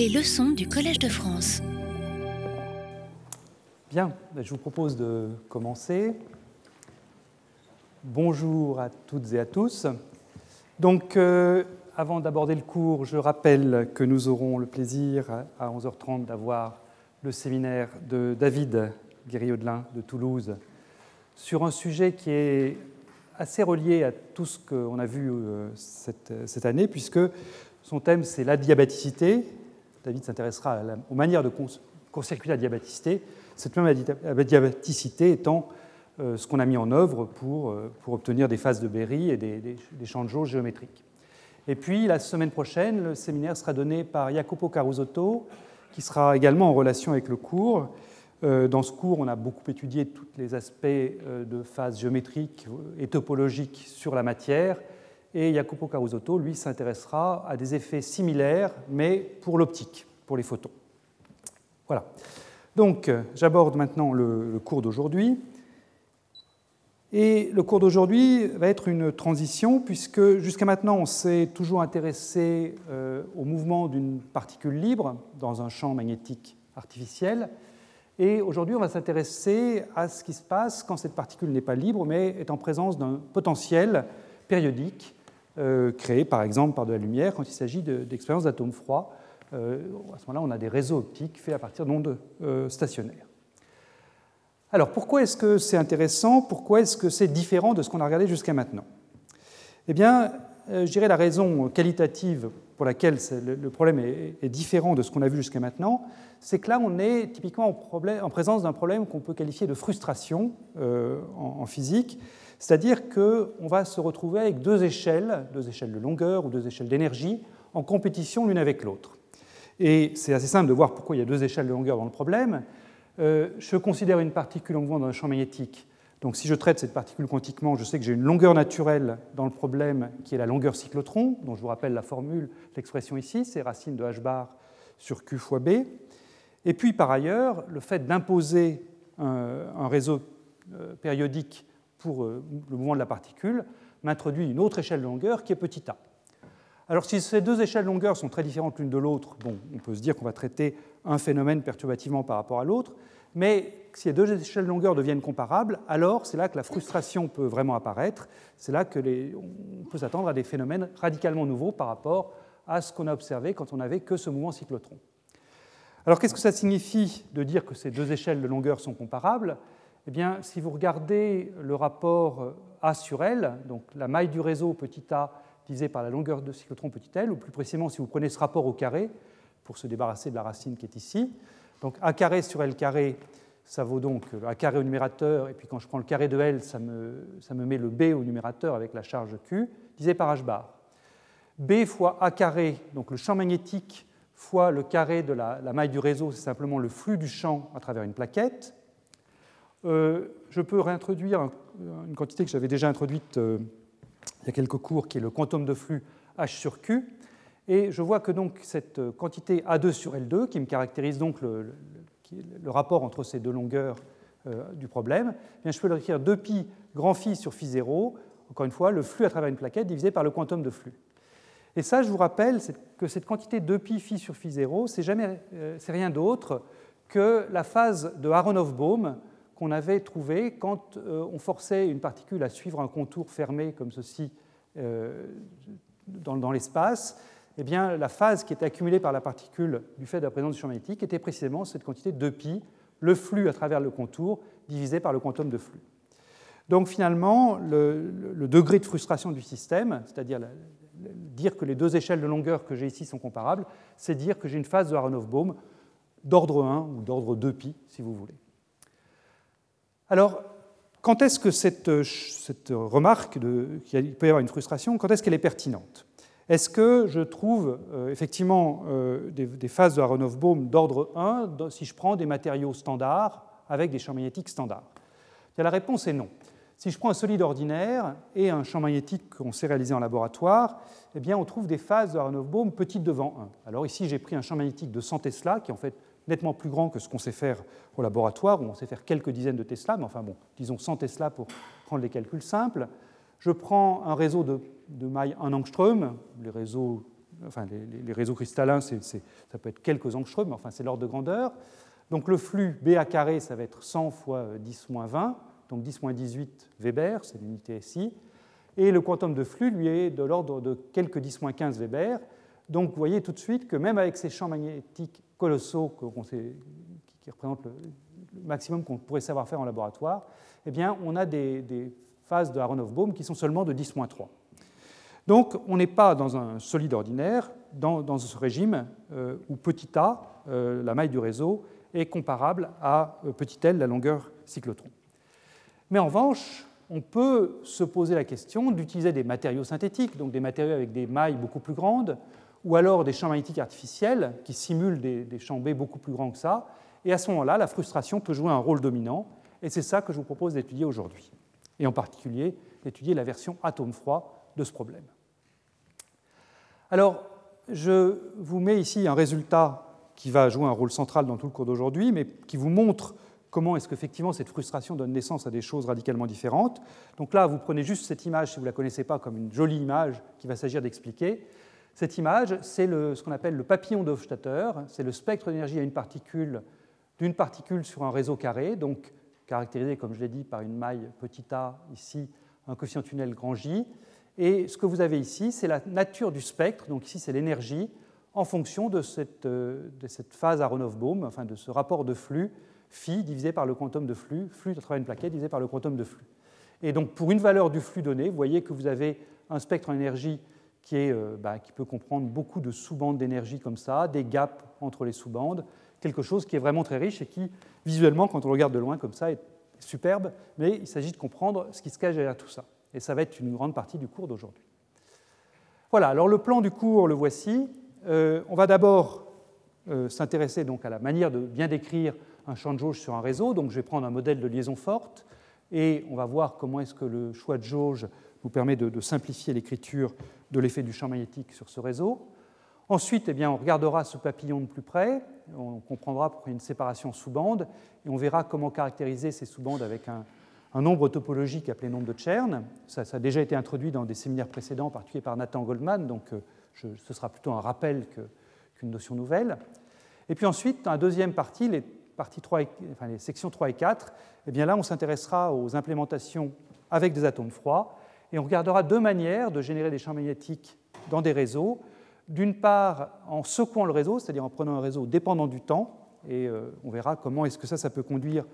Les leçons du Collège de France. Bien, ben, je vous propose de commencer. Bonjour à toutes et à tous. Donc, euh, avant d'aborder le cours, je rappelle que nous aurons le plaisir à 11h30 d'avoir le séminaire de David Guérillaudelin de Toulouse sur un sujet qui est assez relié à tout ce qu'on a vu euh, cette, année, puisque son thème c'est la diabaticité. David s'intéressera aux manières de court-circuiter la diabaticité, cette même diabaticité étant euh, ce qu'on a mis en œuvre pour, euh, pour, obtenir des phases de Berry et des, des, champs de jauge géométriques. Et puis, la semaine prochaine, le séminaire sera donné par Jacopo Carusotto, qui sera également en relation avec le cours. Euh, dans ce cours, on a beaucoup étudié tous les aspects de phase géométrique et topologique sur la matière. Et Jacopo Carusotto, lui, s'intéressera à des effets similaires, mais pour l'optique, pour les photons. Voilà. Donc, j'aborde maintenant le cours d'aujourd'hui. Et le cours d'aujourd'hui va être une transition, puisque jusqu'à maintenant, on s'est toujours intéressé euh, au mouvement d'une particule libre dans un champ magnétique artificiel. Et aujourd'hui, on va s'intéresser à ce qui se passe quand cette particule n'est pas libre, mais est en présence d'un potentiel périodique, euh, créé par exemple par de la lumière, quand il s'agit d'expériences d'atomes froids. Euh, à ce moment-là, on a des réseaux optiques faits à partir d'ondes stationnaires. Alors pourquoi est-ce que c'est intéressant? Pourquoi est-ce que c'est différent de ce qu'on a regardé jusqu'à maintenant? Eh bien, euh, je dirais la raison qualitative pour laquelle le problème est différent de ce qu'on a vu jusqu'à maintenant, c'est que là, on est typiquement en présence d'un problème qu'on peut qualifier de frustration euh, en physique, c'est-à-dire qu'on va se retrouver avec deux échelles, deux échelles de longueur ou deux échelles d'énergie, en compétition l'une avec l'autre. Et c'est assez simple de voir pourquoi il y a deux échelles de longueur dans le problème. Euh, je considère une particule en mouvement dans un champ magnétique. Donc si je traite cette particule quantiquement, je sais que j'ai une longueur naturelle dans le problème qui est la longueur cyclotron, dont je vous rappelle la formule, l'expression ici, c'est racine de h bar sur q fois b. Et puis par ailleurs, le fait d'imposer un, réseau euh, périodique pour euh, le mouvement de la particule m'introduit une autre échelle de longueur qui est petit a. Alors si ces deux échelles de longueur sont très différentes l'une de l'autre, bon, on peut se dire qu'on va traiter un phénomène perturbativement par rapport à l'autre, mais si les deux échelles de longueur deviennent comparables, alors c'est là que la frustration peut vraiment apparaître, c'est là qu'on peut s'attendre à des phénomènes radicalement nouveaux par rapport à ce qu'on a observé quand on n'avait que ce mouvement cyclotron. Alors qu'est-ce que ça signifie de dire que ces deux échelles de longueur sont comparables? Eh bien, si vous regardez le rapport A sur L, donc la maille du réseau petit a divisé par la longueur de cyclotron petit l, ou plus précisément si vous prenez ce rapport au carré, pour se débarrasser de la racine qui est ici. Donc A carré sur L carré, ça vaut donc A carré au numérateur, et puis quand je prends le carré de L, ça me, ça me met le B au numérateur avec la charge Q, divisé par H bar. B fois A carré, donc le champ magnétique, fois le carré de la, maille du réseau, c'est simplement le flux du champ à travers une plaquette. Euh, je peux réintroduire une quantité que j'avais déjà introduite euh, il y a quelques cours, qui est le quantum de flux H sur Q. Et je vois que donc cette quantité A2 sur L2, qui me caractérise donc le, rapport entre ces deux longueurs euh, du problème, eh bien je peux l'écrire 2pi grand phi sur phi 0, encore une fois, le flux à travers une plaquette divisé par le quantum de flux. Et ça, je vous rappelle que cette quantité 2pi phi sur phi 0, c'est euh, rien d'autre que la phase de Aronoff-Bohm qu'on avait trouvée quand euh, on forçait une particule à suivre un contour fermé comme ceci dans l'espace eh bien, la phase qui était accumulée par la particule du fait de la présence du champ magnétique était précisément cette quantité de pi, le flux à travers le contour, divisé par le quantum de flux. Donc finalement, le, degré de frustration du système, c'est-à-dire dire que les deux échelles de longueur que j'ai ici sont comparables, c'est dire que j'ai une phase de Aronoff-Bohm d'ordre 1 ou d'ordre 2pi, si vous voulez. Alors, quand est-ce que cette, cette remarque qu'il peut y avoir une frustration, quand est-ce qu'elle est pertinente? Est-ce que je trouve euh, effectivement euh, des, phases de Aronoff-Bohm d'ordre 1 si je prends des matériaux standards avec des champs magnétiques standards? La réponse est non. Si je prends un solide ordinaire et un champ magnétique qu'on sait réaliser en laboratoire, eh bien, on trouve des phases de Aronoff-Bohm petites devant 1. Alors ici, j'ai pris un champ magnétique de 100 Tesla, qui est en fait nettement plus grand que ce qu'on sait faire au laboratoire, où on sait faire quelques dizaines de Tesla, mais enfin bon, disons 100 Tesla pour prendre les calculs simples. Je prends un réseau de, de maille 1 angstrom, les réseaux enfin les, réseaux cristallins, ça peut être quelques angstroms, mais enfin c'est l'ordre de grandeur. Donc le flux BA carré, ça va être 100 fois 10-20, donc 10-18 Weber, c'est l'unité SI. Et le quantum de flux, lui, est de l'ordre de quelques 10-15 Weber. Donc vous voyez tout de suite que même avec ces champs magnétiques colossaux qui, représentent le, maximum qu'on pourrait savoir faire en laboratoire, eh bien, on a des, phases de Aronoff-Bohm qui sont seulement de 10-3. Donc on n'est pas dans un solide ordinaire, dans, ce régime euh, où petit a, euh, la maille du réseau, est comparable à euh, petit l, la longueur cyclotron. Mais en revanche, on peut se poser la question d'utiliser des matériaux synthétiques, donc des matériaux avec des mailles beaucoup plus grandes, ou alors des champs magnétiques artificiels qui simulent des, champs B beaucoup plus grands que ça. Et à ce moment-là, la frustration peut jouer un rôle dominant, et c'est ça que je vous propose d'étudier aujourd'hui, et en particulier d'étudier la version atome froid de ce problème. Alors, je vous mets ici un résultat qui va jouer un rôle central dans tout le cours d'aujourd'hui, mais qui vous montre comment est-ce qu'effectivement cette frustration donne naissance à des choses radicalement différentes. Donc là, vous prenez juste cette image, si vous ne la connaissez pas, comme une jolie image qu'il va s'agir d'expliquer. Cette image, c'est ce qu'on appelle le papillon d'Hofstadter, c'est le spectre d'énergie à une particule d'une particule sur un réseau carré, donc caractérisé, comme je l'ai dit, par une maille petit a, ici un coefficient tunnel grand J. Et ce que vous avez ici, c'est la nature du spectre, donc ici c'est l'énergie, en fonction de cette, euh, de cette phase Aronoff-Bohm, enfin de ce rapport de flux phi divisé par le quantum de flux, flux à travers une plaquette divisé par le quantum de flux. Et donc pour une valeur du flux donné, vous voyez que vous avez un spectre en énergie euh, bah, qui peut comprendre beaucoup de sous-bandes d'énergie comme ça, des gaps entre les sous-bandes, quelque chose qui est vraiment très riche et qui, visuellement, quand on regarde de loin comme ça, est superbe, mais il s'agit de comprendre ce qui se cache derrière tout ça. Et ça va être une grande partie du cours d'aujourd'hui. Voilà, alors le plan du cours, le voici. Euh, on va d'abord euh, s'intéresser donc à la manière de bien décrire un champ de jauge sur un réseau. Donc je vais prendre un modèle de liaison forte et on va voir comment est-ce que le choix de jauge nous permet de, simplifier l'écriture de l'effet du champ magnétique sur ce réseau. Ensuite, eh bien, on regardera ce papillon de plus près, on comprendra pourquoi il y a une séparation sous-bande, et on verra comment caractériser ces sous-bandes avec un, nombre topologique appelé nombre de Chern. Ça, a déjà été introduit dans des séminaires précédents, en particulier par Nathan Goldman, donc euh, ce sera plutôt un rappel qu'une notion nouvelle. Et puis ensuite, dans la deuxième partie, les, parties 3 enfin, les sections 3 et 4, eh bien là, on s'intéressera aux implémentations avec des atomes froids, et on regardera deux manières de générer des champs magnétiques dans des réseaux. D'une part, en secouant le réseau, c'est-à-dire en prenant un réseau dépendant du temps, et euh, on verra comment est-ce que ça, ça peut conduire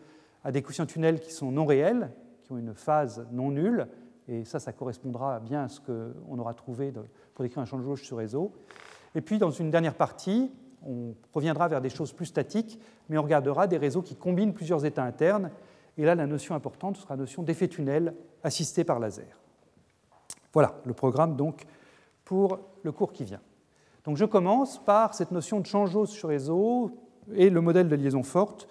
à des coefficients tunnels qui sont non réels, qui ont une phase non nulle, et ça, ça correspondra bien à ce qu'on aura trouvé pour décrire un champ de jauge sur réseau. Et puis, dans une dernière partie, on reviendra vers des choses plus statiques, mais on regardera des réseaux qui combinent plusieurs états internes. Et là, la notion importante sera la notion d'effet tunnel assisté par laser. Voilà le programme donc pour le cours qui vient. Donc je commence par cette notion de changeuse sur réseau et le modèle de liaison forte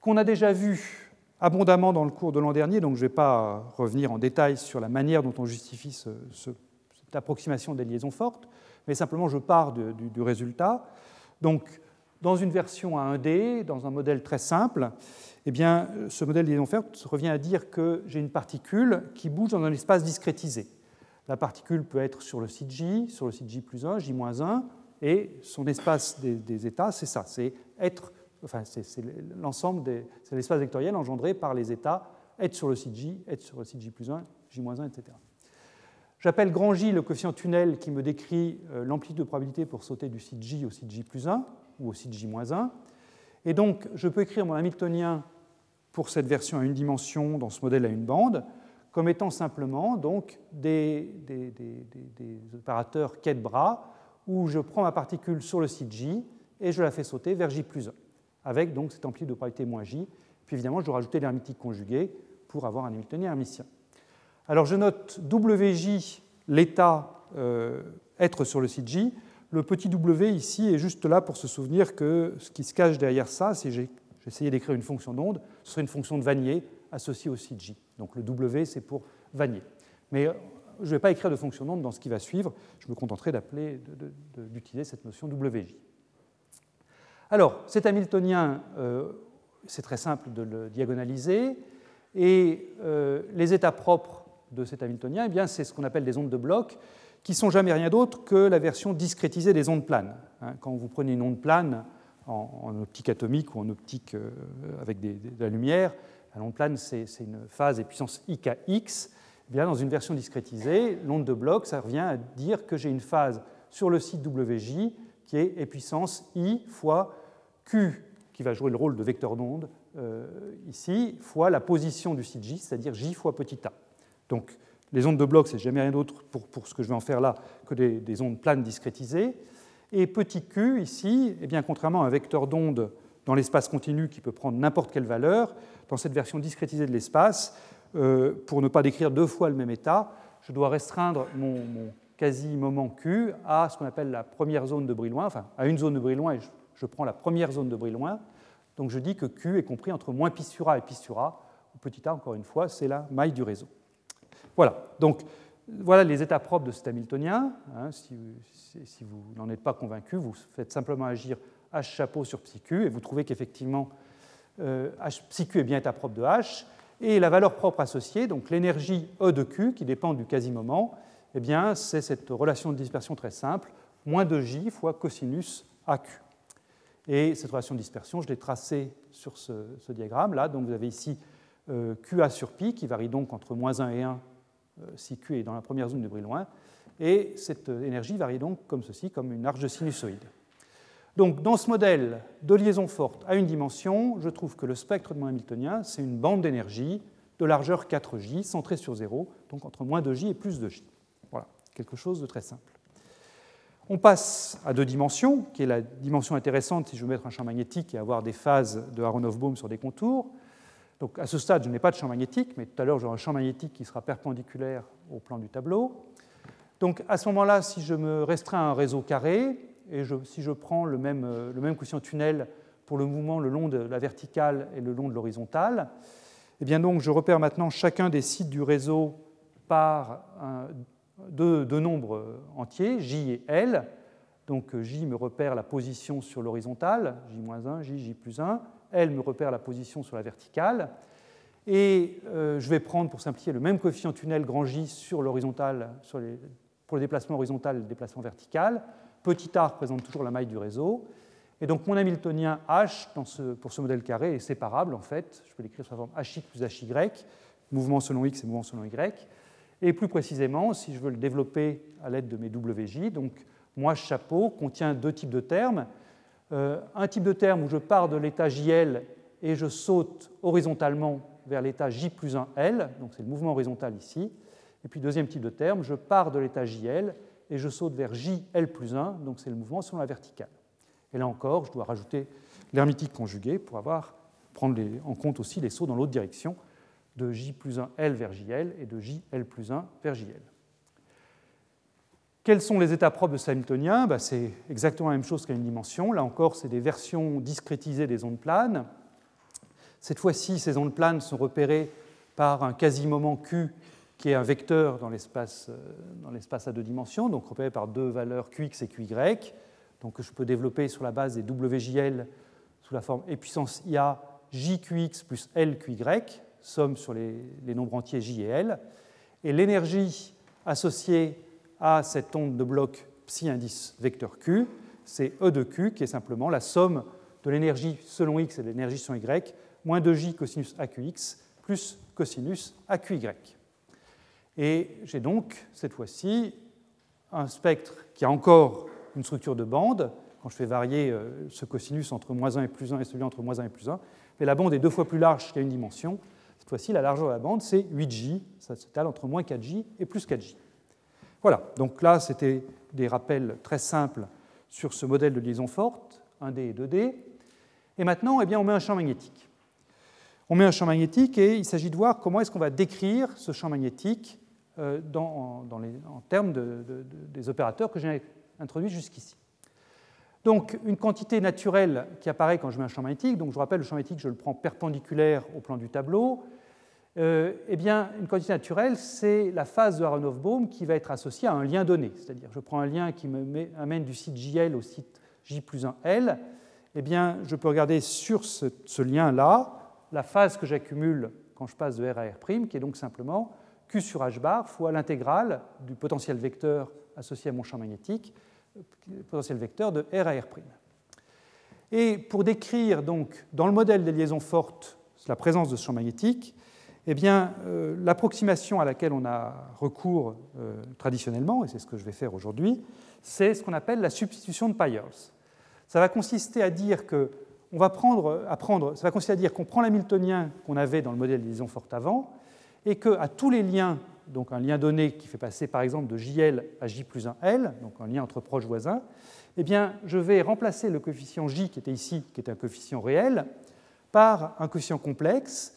qu'on a déjà vu abondamment dans le cours de l'an dernier, donc je ne vais pas revenir en détail sur la manière dont on justifie cette approximation des liaisons fortes, mais simplement je pars du, résultat. Donc, dans une version à 1D, dans un modèle très simple, eh bien, ce modèle de liaison forte revient à dire que j'ai une particule qui bouge dans un espace discrétisé. La particule peut être sur le site J, sur le site J plus 1, J moins 1, et son espace des, états, c'est ça, c'est être, enfin, c'est l'ensemble, c'est l'espace vectoriel engendré par les états être sur le site J, être sur le site J plus 1, J moins 1, etc. J'appelle grand J le coefficient tunnel qui me décrit euh, l'amplitude de probabilité pour sauter du site J au site J plus 1 ou au site J moins 1. Et donc, je peux écrire mon Hamiltonien pour cette version à une dimension dans ce modèle à une bande comme étant simplement donc, des, opérateurs quai de bras où je prends ma particule sur le site J et je la fais sauter vers J plus 1, avec donc cette amplitude de probabilité moins J. Puis évidemment, je dois rajouter l'hermétique conjugué pour avoir un Hamiltonien hermitien. Alors je note WJ, l'état euh, être sur le site J. Le petit W ici est juste là pour se souvenir que ce qui se cache derrière ça, si j'essayais d'écrire une fonction d'onde, ce serait une fonction de Vanier associée au site J. Donc le W, c'est pour Vanier. Mais euh, je ne vais pas écrire de fonction d'onde dans ce qui va suivre, je me contenterai d'utiliser cette notion WJ. Alors, cet Hamiltonien, euh, c'est très simple de le diagonaliser, et les états propres de cet Hamiltonien, eh c'est ce qu'on appelle des ondes de bloc. qui sont jamais rien d'autre que la version discrétisée des ondes planes. Hein. Quand vous prenez une onde plane en, optique atomique ou en optique euh, avec de la lumière, la onde plane, c'est une phase et puissance IKX. Eh bien, dans une version discrétisée, l'onde de bloc, ça revient à dire que j'ai une phase sur le site WJ qui est puissance I fois Q, qui va jouer le rôle de vecteur d'onde euh, ici, fois la position du site J, c'est-à-dire J fois petit a. Donc les ondes de bloc, c'est jamais rien d'autre pour, pour, ce que je vais en faire là que des, ondes planes discrétisées. Et petit q ici, eh bien, contrairement à un vecteur d'onde dans l'espace continu qui peut prendre n'importe quelle valeur, dans cette version discrétisée de l'espace, euh, pour ne pas décrire deux fois le même état, je dois restreindre mon, quasi-moment Q à ce qu'on appelle la première zone de Brillouin, enfin à une zone de Brillouin, et je, prends la première zone de Brillouin. Donc je dis que Q est compris entre moins pi et pi sur petit a, encore une fois, c'est la maille du réseau. Voilà, donc voilà les états propres de cet Hamiltonien. Hein, si, vous n'en êtes pas convaincu, vous faites simplement agir H chapeau sur psi Q et vous trouvez qu'effectivement H, psi Q est bien état propre de H. Et la valeur propre associée, donc l'énergie E de Q, qui dépend du quasi-moment, eh bien, c'est cette relation de dispersion très simple, moins 2J fois cosinus AQ. Et cette relation de dispersion, je l'ai tracée sur ce, diagramme là. Donc vous avez ici euh, QA sur pi, qui varie donc entre moins 1 et 1 euh, si Q est dans la première zone de Brillouin. Et cette énergie varie donc comme ceci, comme une arche de sinusoïde. Donc, dans ce modèle de liaison forte à une dimension, je trouve que le spectre de mon Hamiltonien, c'est une bande d'énergie de largeur 4J, centrée sur 0, donc entre moins 2J et plus 2J. Voilà, quelque chose de très simple. On passe à deux dimensions, qui est la dimension intéressante si je veux mettre un champ magnétique et avoir des phases de Aronoff-Bohm sur des contours. Donc à ce stade, je n'ai pas de champ magnétique, mais tout à l'heure, j'aurai un champ magnétique qui sera perpendiculaire au plan du tableau. Donc à ce moment-là, si je me restreins à un réseau carré, et si je prends le même, euh, le même quotient tunnel pour le mouvement le long de la verticale et le long de l'horizontale, eh bien donc je repère maintenant chacun des sites du réseau par deux, nombres entiers, J et L. Donc J me repère la position sur l'horizontale, J-1, J, J plus 1. L me repère la position sur la verticale. Et euh, je vais prendre, pour simplifier, le même coefficient tunnel grand J sur l'horizontale, pour le déplacement horizontal et le déplacement vertical. Petit a représente toujours la maille du réseau. Et donc mon Hamiltonien H, pour ce modèle carré, est séparable en fait. Je peux l'écrire sous la forme HX plus HY, mouvement selon X et mouvement selon Y. Et plus précisément, si je veux le développer à l'aide de mes WJ, donc moi chapeau contient deux types de termes. Euh, un type de terme où je pars de l'état JL et je saute horizontalement vers l'état J plus 1L, donc c'est le mouvement horizontal ici. Et puis deuxième type de terme, je pars de l'état JL et je saute vers JL plus 1, donc c'est le mouvement selon la verticale. Et là encore, je dois rajouter l'hermétique conjugué pour avoir, prendre en compte aussi les sauts dans l'autre direction, de J plus 1 L vers JL et de JL plus 1 vers JL. Quels sont les états propres de ce bah, C'est exactement la même chose qu'à une dimension. Là encore, c'est des versions discrétisées des ondes planes. Cette fois-ci, ces ondes planes sont repérées par un quasi-moment Q qui est un vecteur euh, dans l'espace à deux dimensions, donc repéré par deux valeurs Qx et Qy, donc que je peux développer sur la base des WJL sous la forme e puissance IA JQx plus LQy, somme sur les, les nombres entiers J et L. Et l'énergie associée à cette onde de bloc psi indice vecteur Q, c'est E de Q, qui est simplement la somme de l'énergie selon X et de l'énergie selon Y, moins 2J cosinus AQX plus cosinus AQY. Et j'ai donc, cette fois-ci, un spectre qui a encore une structure de bande, quand je fais varier euh, ce cosinus entre moins 1 et plus 1 et celui entre moins 1 et plus 1, mais la bande est deux fois plus large qu'à une dimension. Cette fois-ci, la largeur de la bande, c'est 8J, ça s'étale entre moins 4J et plus 4J. Voilà, donc là, c'était des rappels très simples sur ce modèle de liaison forte, 1D et 2D. Et maintenant, eh bien, on met un champ magnétique. On met un champ magnétique et il s'agit de voir comment est-ce qu'on va décrire ce champ magnétique euh, en termes des opérateurs que j'ai introduits jusqu'ici. Donc, une quantité naturelle qui apparaît quand je mets un champ magnétique, donc je vous rappelle, le champ magnétique, je le prends perpendiculaire au plan du tableau, euh, eh bien, une quantité naturelle, c'est la phase de Aronoff-Bohm qui va être associée à un lien donné. C'est-à-dire, je prends un lien qui me amène du site JL au site J plus 1L. Eh bien, je peux regarder sur ce lien-là la phase que j'accumule quand je passe de R à R', qui est donc simplement Q sur h bar fois l'intégrale du potentiel vecteur associé à mon champ magnétique, potentiel vecteur de R à R'. Et pour décrire donc dans le modèle des liaisons fortes la présence de ce champ magnétique, eh bien, euh, l'approximation à laquelle on a recours euh, traditionnellement, et c'est ce que je vais faire aujourd'hui, c'est ce qu'on appelle la substitution de Pyers. Ça va consister à dire que on va prendre, ça va consister à dire qu'on prend l'hamiltonien qu'on avait dans le modèle des liaisons fortes avant, et qu'à tous les liens, donc un lien donné qui fait passer par exemple de JL à J plus 1L, donc un lien entre proches voisins, eh bien, je vais remplacer le coefficient J qui était ici, qui est un coefficient réel, par un coefficient complexe.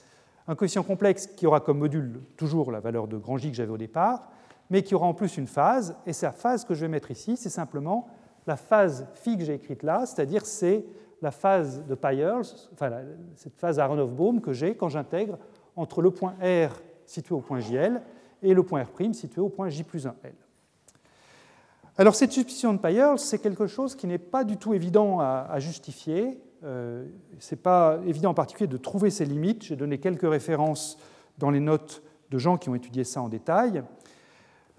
Un coefficient complexe qui aura comme module toujours la valeur de grand J que j'avais au départ, mais qui aura en plus une phase, et cette phase que je vais mettre ici, c'est simplement la phase phi que j'ai écrite là, c'est-à-dire c'est la phase de Pyers, enfin cette phase Aharonov-Bohm que j'ai quand j'intègre entre le point R situé au point JL et le point R' situé au point J plus 1L. Alors cette substitution de Pyers, c'est quelque chose qui n'est pas du tout évident à justifier, euh, ce n'est pas évident en particulier de trouver ces limites. J'ai donné quelques références dans les notes de gens qui ont étudié ça en détail.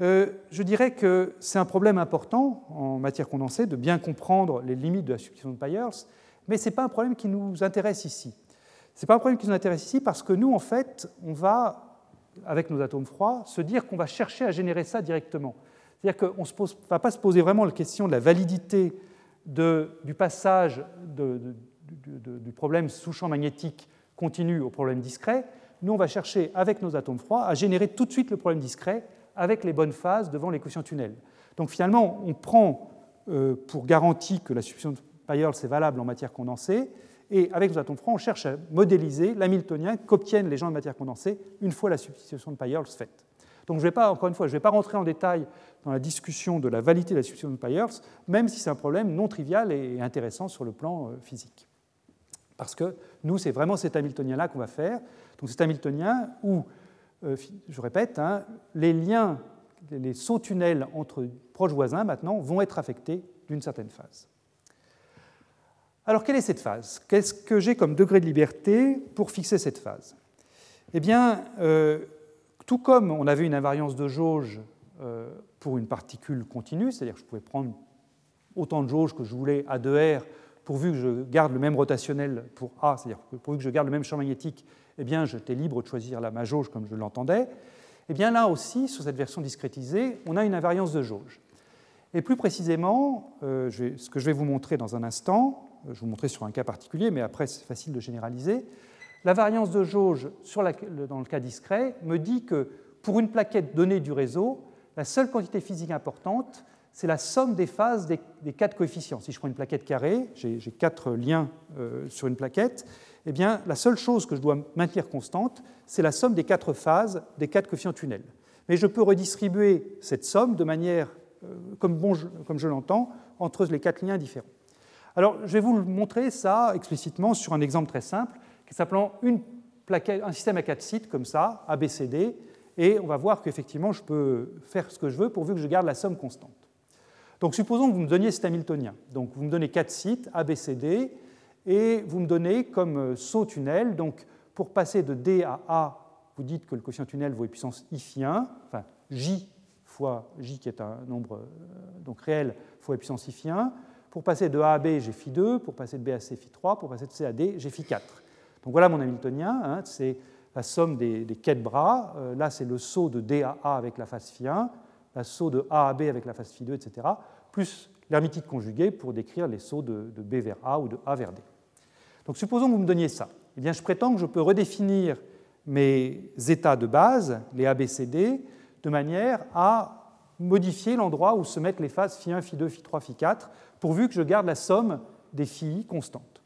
Euh, je dirais que c'est un problème important en matière condensée de bien comprendre les limites de la substitution de Pyers, mais ce n'est pas un problème qui nous intéresse ici. Ce n'est pas un problème qui nous intéresse ici parce que nous, en fait, on va, avec nos atomes froids, se dire qu'on va chercher à générer ça directement. C'est-à-dire qu'on ne va pas se poser vraiment la question de la validité du passage du problème sous-champ magnétique continu au problème discret, nous, on va chercher, avec nos atomes froids, à générer tout de suite le problème discret avec les bonnes phases devant l'équation tunnel. Donc finalement, on prend euh, pour garantie que la substitution de Pyers est valable en matière condensée, et avec nos atomes froids, on cherche à modéliser l'hamiltonien qu'obtiennent les gens de matière condensée une fois la substitution de Pyers faite. Donc je ne vais pas, encore une fois, je ne vais pas rentrer en détail dans la discussion de la validité de la substitution de Pyers, même si c'est un problème non trivial et intéressant sur le plan euh, physique. Parce que nous, c'est vraiment cet Hamiltonien-là qu'on va faire. Donc cet Hamiltonien où, euh, je répète, hein, les liens, les sauts tunnels entre proches voisins maintenant vont être affectés d'une certaine phase. Alors quelle est cette phase? Qu'est-ce que j'ai comme degré de liberté pour fixer cette phase? Eh bien, euh, tout comme on avait une invariance de jauge euh, pour une particule continue, c'est-à-dire que je pouvais prendre autant de jauge que je voulais à 2R pourvu que je garde le même rotationnel pour A, c'est-à-dire pourvu que je garde le même champ magnétique, eh bien, j'étais libre de choisir la, ma jauge comme je l'entendais. Eh bien, là aussi, sur cette version discrétisée, on a une invariance de jauge. Et plus précisément, euh, ce que je vais vous montrer dans un instant, je vous montrer sur un cas particulier, mais après c'est facile de généraliser, la variance de jauge dans le cas discret me dit que pour une plaquette donnée du réseau, la seule quantité physique importante, c'est la somme des phases des, quatre coefficients. Si je prends une plaquette carrée, j'ai quatre liens euh, sur une plaquette, eh bien, la seule chose que je dois maintenir constante, c'est la somme des quatre phases des quatre coefficients tunnels. Mais je peux redistribuer cette somme de manière, euh, comme, comme je l'entends, entre les quatre liens différents. Alors, je vais vous montrer ça explicitement sur un exemple très simple, qui s'appelant un système à quatre sites comme ça, ABCD, et on va voir qu'effectivement, je peux faire ce que je veux pourvu que je garde la somme constante. Donc supposons que vous me donniez cet Hamiltonien. Donc vous me donnez quatre sites, A, B, C, D, et vous me donnez comme euh, saut tunnel, donc pour passer de D à A, vous dites que le quotient tunnel vaut puissance i phi 1, enfin J fois J qui est un nombre euh, donc réel fois puissance i phi 1. Pour passer de A à B, j'ai phi 2, pour passer de B à C, phi 3, pour passer de C à D, j'ai phi 4. Donc voilà mon Hamiltonien, hein, c'est la somme des, des bras. Euh, là, c'est le saut de D à A avec la phase phi 1 la saut de A à B avec la phase phi2, etc., plus l'hermitide conjuguée pour décrire les sauts de, B vers A ou de A vers D. Donc supposons que vous me donniez ça. Eh bien, je prétends que je peux redéfinir mes états de base, les ABCD, de manière à modifier l'endroit où se mettent les phases phi1, phi2, phi3, phi4, pourvu que je garde la somme des phi constantes.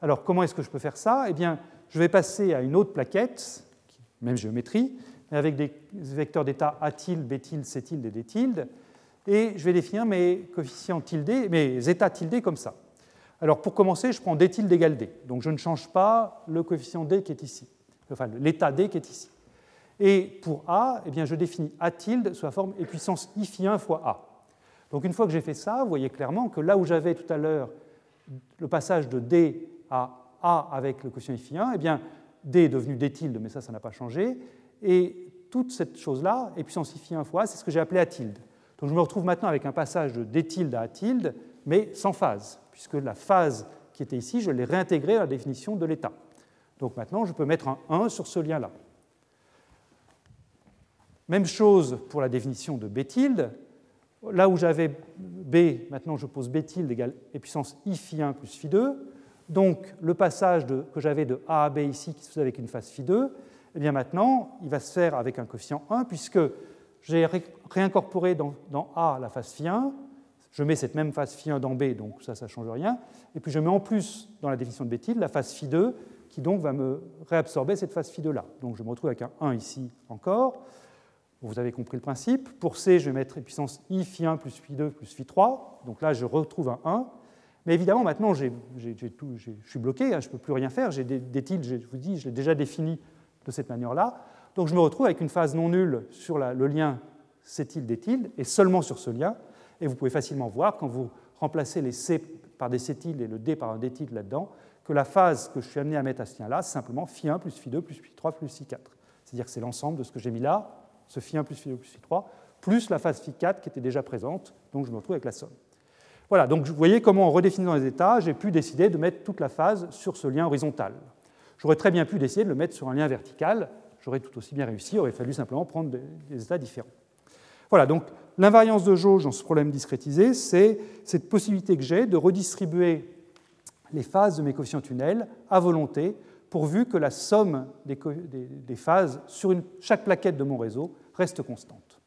Alors, comment est-ce que je peux faire ça? Eh bien, je vais passer à une autre plaquette, même géométrie, avec des vecteurs d'état A tilde, B tilde, C tilde et D tilde. Et je vais définir mes coefficients tilde, mes états tilde comme ça. Alors pour commencer, je prends D tilde égale D. Donc je ne change pas le coefficient D qui est ici, enfin l'état D qui est ici. Et pour A, eh bien, je définis A tilde sous la forme et puissance I phi 1 fois A. Donc une fois que j'ai fait ça, vous voyez clairement que là où j'avais tout à l'heure le passage de D à A avec le coefficient I phi 1, eh bien, D est devenu D tilde, mais ça, ça n'a pas changé. Et toute cette chose-là est puissance i phi 1 fois, c'est ce que j'ai appelé A tilde. Donc je me retrouve maintenant avec un passage de D tilde à A tilde, mais sans phase, puisque la phase qui était ici, je l'ai réintégrée à la définition de l'état. Donc maintenant, je peux mettre un 1 sur ce lien-là. Même chose pour la définition de B tilde. Là où j'avais B, maintenant je pose B tilde égale e puissance I phi 1 plus phi 2. Donc le passage que j'avais de A à B ici, qui se faisait avec une phase phi 2, eh bien maintenant, il va se faire avec un coefficient 1, puisque j'ai réincorporé dans, A la phase phi 1, je mets cette même phase phi 1 dans B, donc ça, ça ne change rien, et puis je mets en plus dans la définition de B tilde la phase phi 2, qui donc va me réabsorber cette phase phi 2 là. Donc je me retrouve avec un 1 ici encore. Vous avez compris le principe. Pour C, je vais mettre puissance i phi 1 plus phi 2 plus phi 3. Donc là, je retrouve un 1. Mais évidemment, maintenant, je suis bloqué, hein, je ne peux plus rien faire. J'ai des, tildes, je vous dis, je l'ai déjà défini de cette manière-là. Donc je me retrouve avec une phase non nulle sur le lien C tilde des tildes, et seulement sur ce lien. Et vous pouvez facilement voir, quand vous remplacez les C par des C tildes et le D par un D tilde là-dedans, que la phase que je suis amené à mettre à ce lien-là, c'est simplement phi 1 plus phi 2 plus phi 3 plus phi 4. C'est-à-dire que c'est l'ensemble de ce que j'ai mis là, ce phi 1 plus phi 2 plus phi 3, plus la phase phi 4 qui était déjà présente, donc je me retrouve avec la somme. Voilà, donc vous voyez comment en redéfinissant les états, j'ai pu décider de mettre toute la phase sur ce lien horizontal. J'aurais très bien pu décider de le mettre sur un lien vertical, j'aurais tout aussi bien réussi, il aurait fallu simplement prendre des états différents. Voilà, donc l'invariance de jauge dans ce problème discrétisé, c'est cette possibilité que j'ai de redistribuer les phases de mes coefficients tunnels à volonté, pourvu que la somme des, phases sur chaque plaquette de mon réseau reste constante.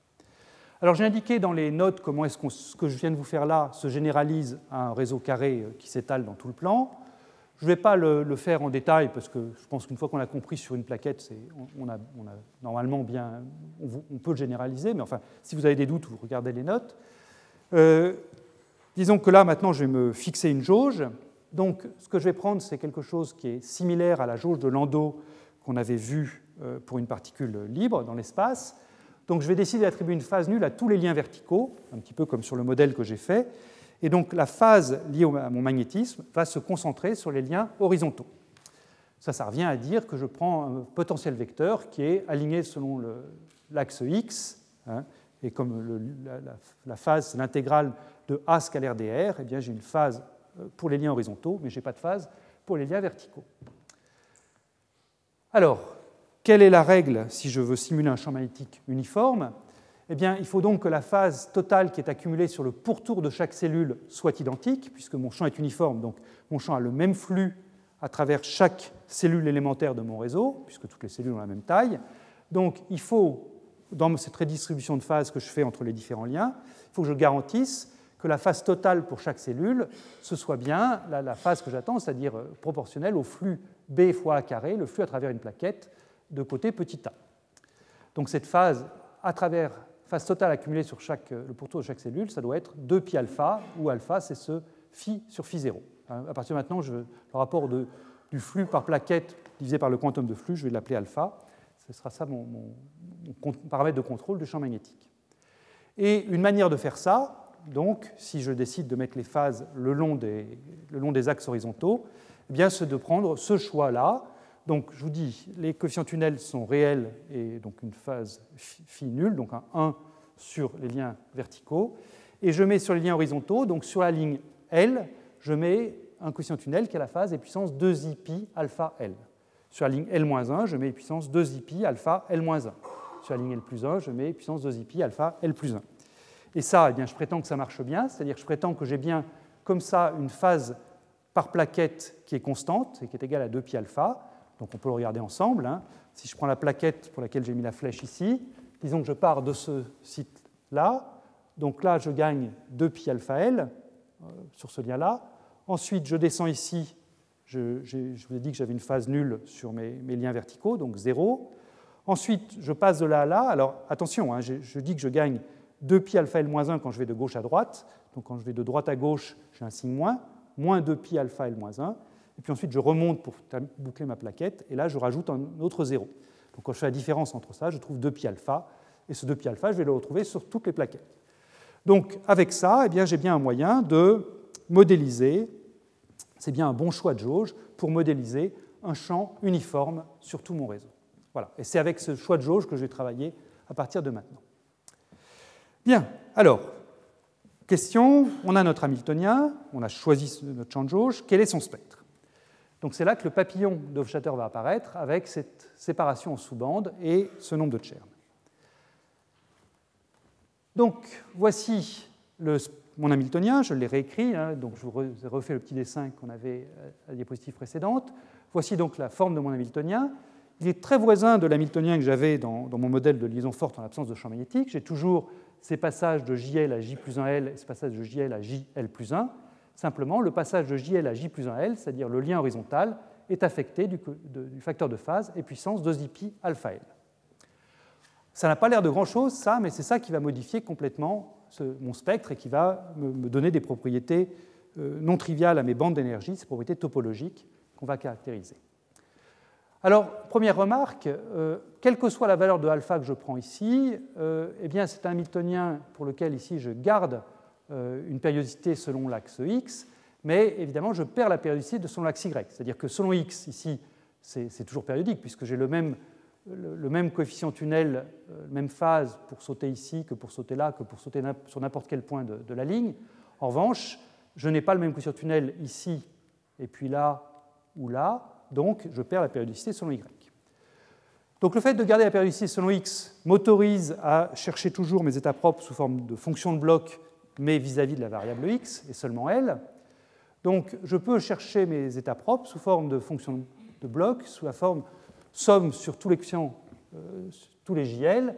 Alors j'ai indiqué dans les notes comment ce que je viens de vous faire là se généralise à un réseau carré euh, qui s'étale dans tout le plan. Je ne vais pas le, faire en détail parce que je pense qu'une fois qu'on l'a compris sur une plaquette, on, a, normalement bien, on, peut le généraliser, mais enfin, si vous avez des doutes, vous regardez les notes. Euh, disons que là, maintenant, je vais me fixer une jauge. Donc, ce que je vais prendre, c'est quelque chose qui est similaire à la jauge de Landau qu'on avait vue euh, pour une particule libre dans l'espace. Donc, je vais décider d'attribuer une phase nulle à tous les liens verticaux, un petit peu comme sur le modèle que j'ai fait. Et donc, la phase liée à mon magnétisme va se concentrer sur les liens horizontaux. Ça, ça revient à dire que je prends un potentiel vecteur qui est aligné selon l'axe X, hein, et comme la, phase, c'est l'intégrale de A scalaire dr, eh bien j'ai une phase pour les liens horizontaux, mais je n'ai pas de phase pour les liens verticaux. Alors, quelle est la règle si je veux simuler un champ magnétique uniforme? Eh bien, il faut donc que la phase totale qui est accumulée sur le pourtour de chaque cellule soit identique, puisque mon champ est uniforme, donc mon champ a le même flux à travers chaque cellule élémentaire de mon réseau, puisque toutes les cellules ont la même taille. Donc, il faut, dans cette redistribution de phases que je fais entre les différents liens, il faut que je garantisse que la phase totale pour chaque cellule, ce soit bien la, phase que j'attends, c'est-à-dire euh, proportionnelle au flux B fois A carré, le flux à travers une plaquette de côté petit a. Donc cette phase à travers phase totale accumulée sur chaque, euh, le pourtour de chaque cellule, ça doit être 2 pi alpha, où alpha c'est ce phi sur phi 0. Hein, à partir de maintenant, le rapport du flux par plaquette divisé par le quantum de flux, je vais l'appeler alpha. Ce sera ça mon paramètre de contrôle du champ magnétique. Et une manière de faire ça, donc, si je décide de mettre les phases le long des, axes horizontaux, eh bien, c'est de prendre ce choix-là. Donc, je vous dis, les coefficients tunnels sont réels et donc une phase phi nulle, donc un 1 sur les liens verticaux. Et je mets sur les liens horizontaux, donc sur la ligne L, je mets un coefficient tunnel qui a la phase et puissance 2i pi alpha L. Sur la ligne L-1, je mets puissance 2i pi alpha L-1. Sur la ligne L plus 1, je mets puissance 2i pi alpha L plus 1. Et ça, eh bien, je prétends que ça marche bien, c'est-à-dire que je prétends que j'ai bien comme ça une phase par plaquette qui est constante et qui est égale à 2pi alpha. Donc on peut le regarder ensemble. Hein. Si je prends la plaquette pour laquelle j'ai mis la flèche ici, disons que je pars de ce site-là. Donc là, je gagne 2pi alpha L euh, sur ce lien-là. Ensuite, je descends ici. Je, vous ai dit que j'avais une phase nulle sur mes, liens verticaux, donc 0. Ensuite, je passe de là à là. Alors attention, hein, je dis que je gagne 2pi alpha L-1 quand je vais de gauche à droite. Donc quand je vais de droite à gauche, j'ai un signe moins, moins 2pi alpha L-1. Et puis ensuite, je remonte pour boucler ma plaquette, et là, je rajoute un autre 0. Donc quand je fais la différence entre ça, je trouve 2pi alpha, et ce 2pi alpha, je vais le retrouver sur toutes les plaquettes. Donc avec ça, eh j'ai bien un moyen de modéliser, c'est bien un bon choix de jauge pour modéliser un champ uniforme sur tout mon réseau. Voilà, et c'est avec ce choix de jauge que je vais travailler à partir de maintenant. Bien, alors, question, on a notre Hamiltonien, on a choisi notre champ de jauge, quel est son spectre? Donc c'est là que le papillon d'Hofstadter va apparaître avec cette séparation en sous-bande et ce nombre de Chern. Donc voici mon Hamiltonien, je l'ai réécrit, hein, donc je vous ai refait le petit dessin qu'on avait à la diapositive précédente. Voici donc la forme de mon Hamiltonien. Il est très voisin de l'Hamiltonien que j'avais dans, mon modèle de liaison forte en absence de champ magnétique. J'ai toujours ces passages de JL à J plus 1L et ces passages de JL à JL plus 1. Simplement, le passage de JL à J plus 1L, c'est-à-dire le lien horizontal, est affecté du, facteur de phase et puissance 2pi alpha L. Ça n'a pas l'air de grand-chose, ça, mais c'est ça qui va modifier complètement mon spectre et qui va me, donner des propriétés euh, non triviales à mes bandes d'énergie, ces propriétés topologiques qu'on va caractériser. Alors, première remarque, euh, quelle que soit la valeur de alpha que je prends ici, euh, eh bien, c'est un Hamiltonien pour lequel ici je garde euh, une périodicité selon l'axe x, mais évidemment je perds la périodicité selon l'axe y. C'est-à-dire que selon x, ici, c'est toujours périodique, puisque j'ai le même, coefficient tunnel, même phase pour sauter ici que pour sauter là, que pour sauter sur n'importe quel point de, la ligne. En revanche, je n'ai pas le même coefficient tunnel ici et puis là ou là, donc je perds la périodicité selon Y. Donc le fait de garder la périodicité selon X m'autorise à chercher toujours mes états propres sous forme de fonction de bloc, mais vis-à-vis de la variable X et seulement L. Donc je peux chercher mes états propres sous forme de fonction de bloc, sous la forme somme sur tous les euh, tous les JL,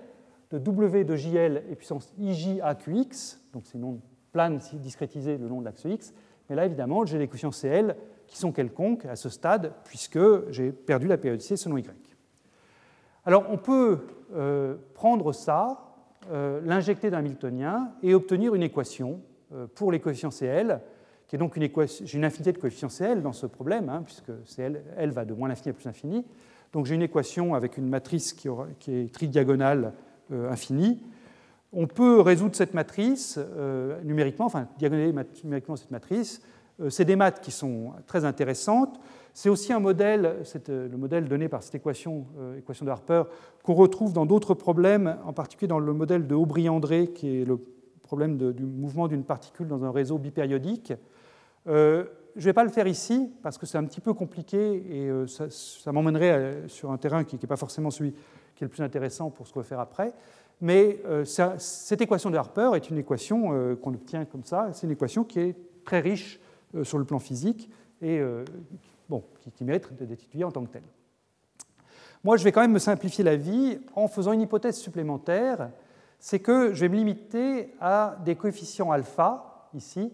de W de JL et puissance IJ AQX, donc c'est onde plane discrétisée le long de l'axe X, mais là évidemment j'ai les coefficients CL qui sont quelconques à ce stade, puisque j'ai perdu la périodicité selon Y. Alors on peut euh, prendre ça, euh, l'injecter d'un Hamiltonien et obtenir une équation euh, pour les coefficients CL, qui est donc une équation, j'ai une infinité de coefficients CL dans ce problème, hein, puisque elle va de moins l'infini à plus l'infini. Donc j'ai une équation avec une matrice qui, qui est tridiagonale infinie. On peut résoudre cette matrice numériquement, enfin diagonaler numériquement cette matrice, euh, c'est des maths qui sont très intéressantes. C'est aussi un modèle, euh, le modèle donné par cette équation, euh, équation de Harper, qu'on retrouve dans d'autres problèmes, en particulier dans le modèle de Aubry-André, qui est le problème du mouvement d'une particule dans un réseau bipériodique. je ne vais pas le faire ici, parce que c'est un petit peu compliqué et ça, m'emmènerait sur un terrain qui n'est pas forcément celui qui est le plus intéressant pour ce qu'on va faire après. Mais cette équation de Harper est une équation qu'on obtient comme ça. C'est une équation qui est très riche euh, sur le plan physique et euh, bon, qui, mérite d'être étudié en tant que tel. Moi, je vais quand même me simplifier la vie en faisant une hypothèse supplémentaire, c'est que je vais me limiter à des coefficients alpha, ici,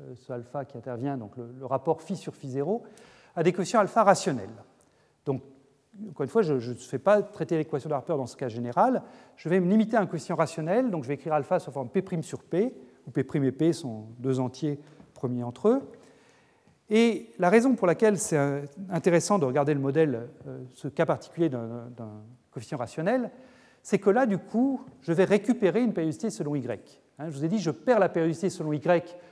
euh, ce alpha qui intervient, donc le, rapport phi sur phi 0, à des coefficients alpha rationnels. Donc, encore une fois, je ne fais pas traiter l'équation de Harper dans ce cas général, je vais me limiter à un coefficient rationnel, donc je vais écrire alpha sous forme P' sur P, où P' et P sont deux entiers premiers entre eux. Et la raison pour laquelle c'est intéressant de regarder le modèle, euh, ce cas particulier d'un coefficient rationnel, c'est que là, du coup, je vais récupérer une périodicité selon y. Hein, je vous ai dit, je perds la périodicité selon y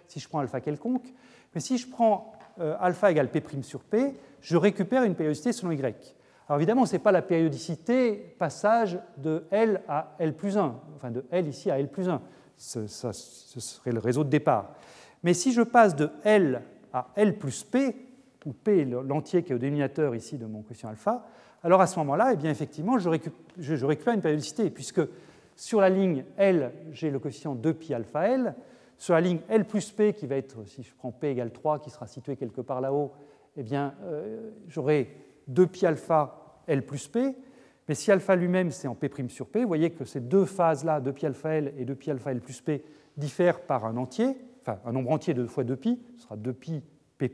si je prends alpha quelconque, mais si je prends euh, alpha égale p' sur p, je récupère une périodicité selon y. Alors évidemment, ce n'est pas la périodicité passage de L à L plus 1, enfin de L ici à L plus 1, ce, ça, ce serait le réseau de départ. Mais si je passe de L à L plus P, où P est l'entier qui est au dénominateur ici de mon coefficient alpha, alors à ce moment-là, eh bien, effectivement, je récupère, une périodicité, puisque sur la ligne L, j'ai le coefficient 2pi alpha L, sur la ligne L plus P, qui va être, si je prends P égale 3, qui sera situé quelque part là-haut, eh bien, euh, j'aurai 2pi alpha L plus P, mais si alpha lui-même c'est en P' sur P, vous voyez que ces deux phases-là, 2pi alpha L et 2pi alpha L plus P, diffèrent par un entier, enfin un nombre entier de fois 2pi, ce sera 2pi p'.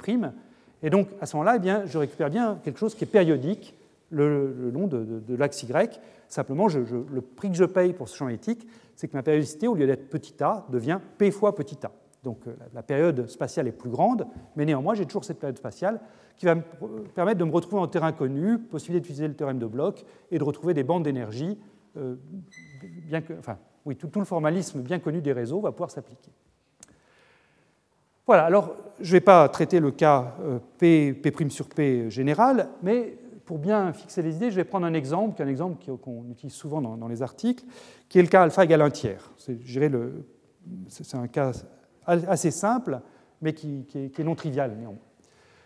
Et donc à ce moment-là, eh je récupère bien quelque chose qui est périodique le, long de, l'axe y. Simplement, le prix que je paye pour ce champ magnétique, c'est que ma périodicité, au lieu d'être petit a, devient p fois petit a. Donc euh, la période spatiale est plus grande, mais néanmoins, j'ai toujours cette période spatiale qui va me permettre de me retrouver en terrain connu, possibilité d'utiliser le théorème de Bloch et de retrouver des bandes d'énergie, euh, enfin, oui, tout, le formalisme bien connu des réseaux va pouvoir s'appliquer. Voilà, alors je ne vais pas traiter le cas euh, P, P' sur P général, mais pour bien fixer les idées, je vais prendre un exemple, qui est un exemple qu'on utilise souvent dans, les articles, qui est le cas alpha égale un tiers. C'est un cas assez simple, mais qui, est, non trivial néanmoins.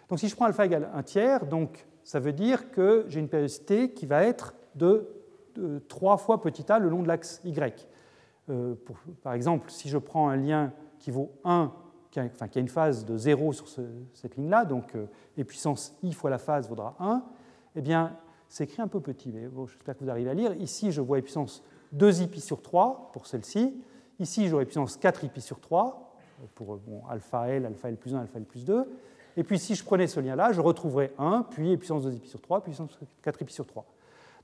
Donc si je prends alpha égale un tiers, donc ça veut dire que j'ai une périodicité qui va être de, 3 fois petit a le long de l'axe y. Euh, par exemple, si je prends un lien qui vaut 1, qui a, a une phase de 0 sur cette ligne-là, donc euh, et i fois la phase vaudra 1, eh bien, c'est écrit un peu petit, mais j'espère que vous arrivez à lire. Ici, je vois puissance 2 pi sur 3 pour celle-ci. Ici, j'aurai puissance 4 pi sur 3 pour bon, alpha L, alpha L plus 1, alpha L plus 2. Et puis, si je prenais ce lien-là, je retrouverais 1, puis puissance 2 pi sur 3, puissance 4 pi sur 3.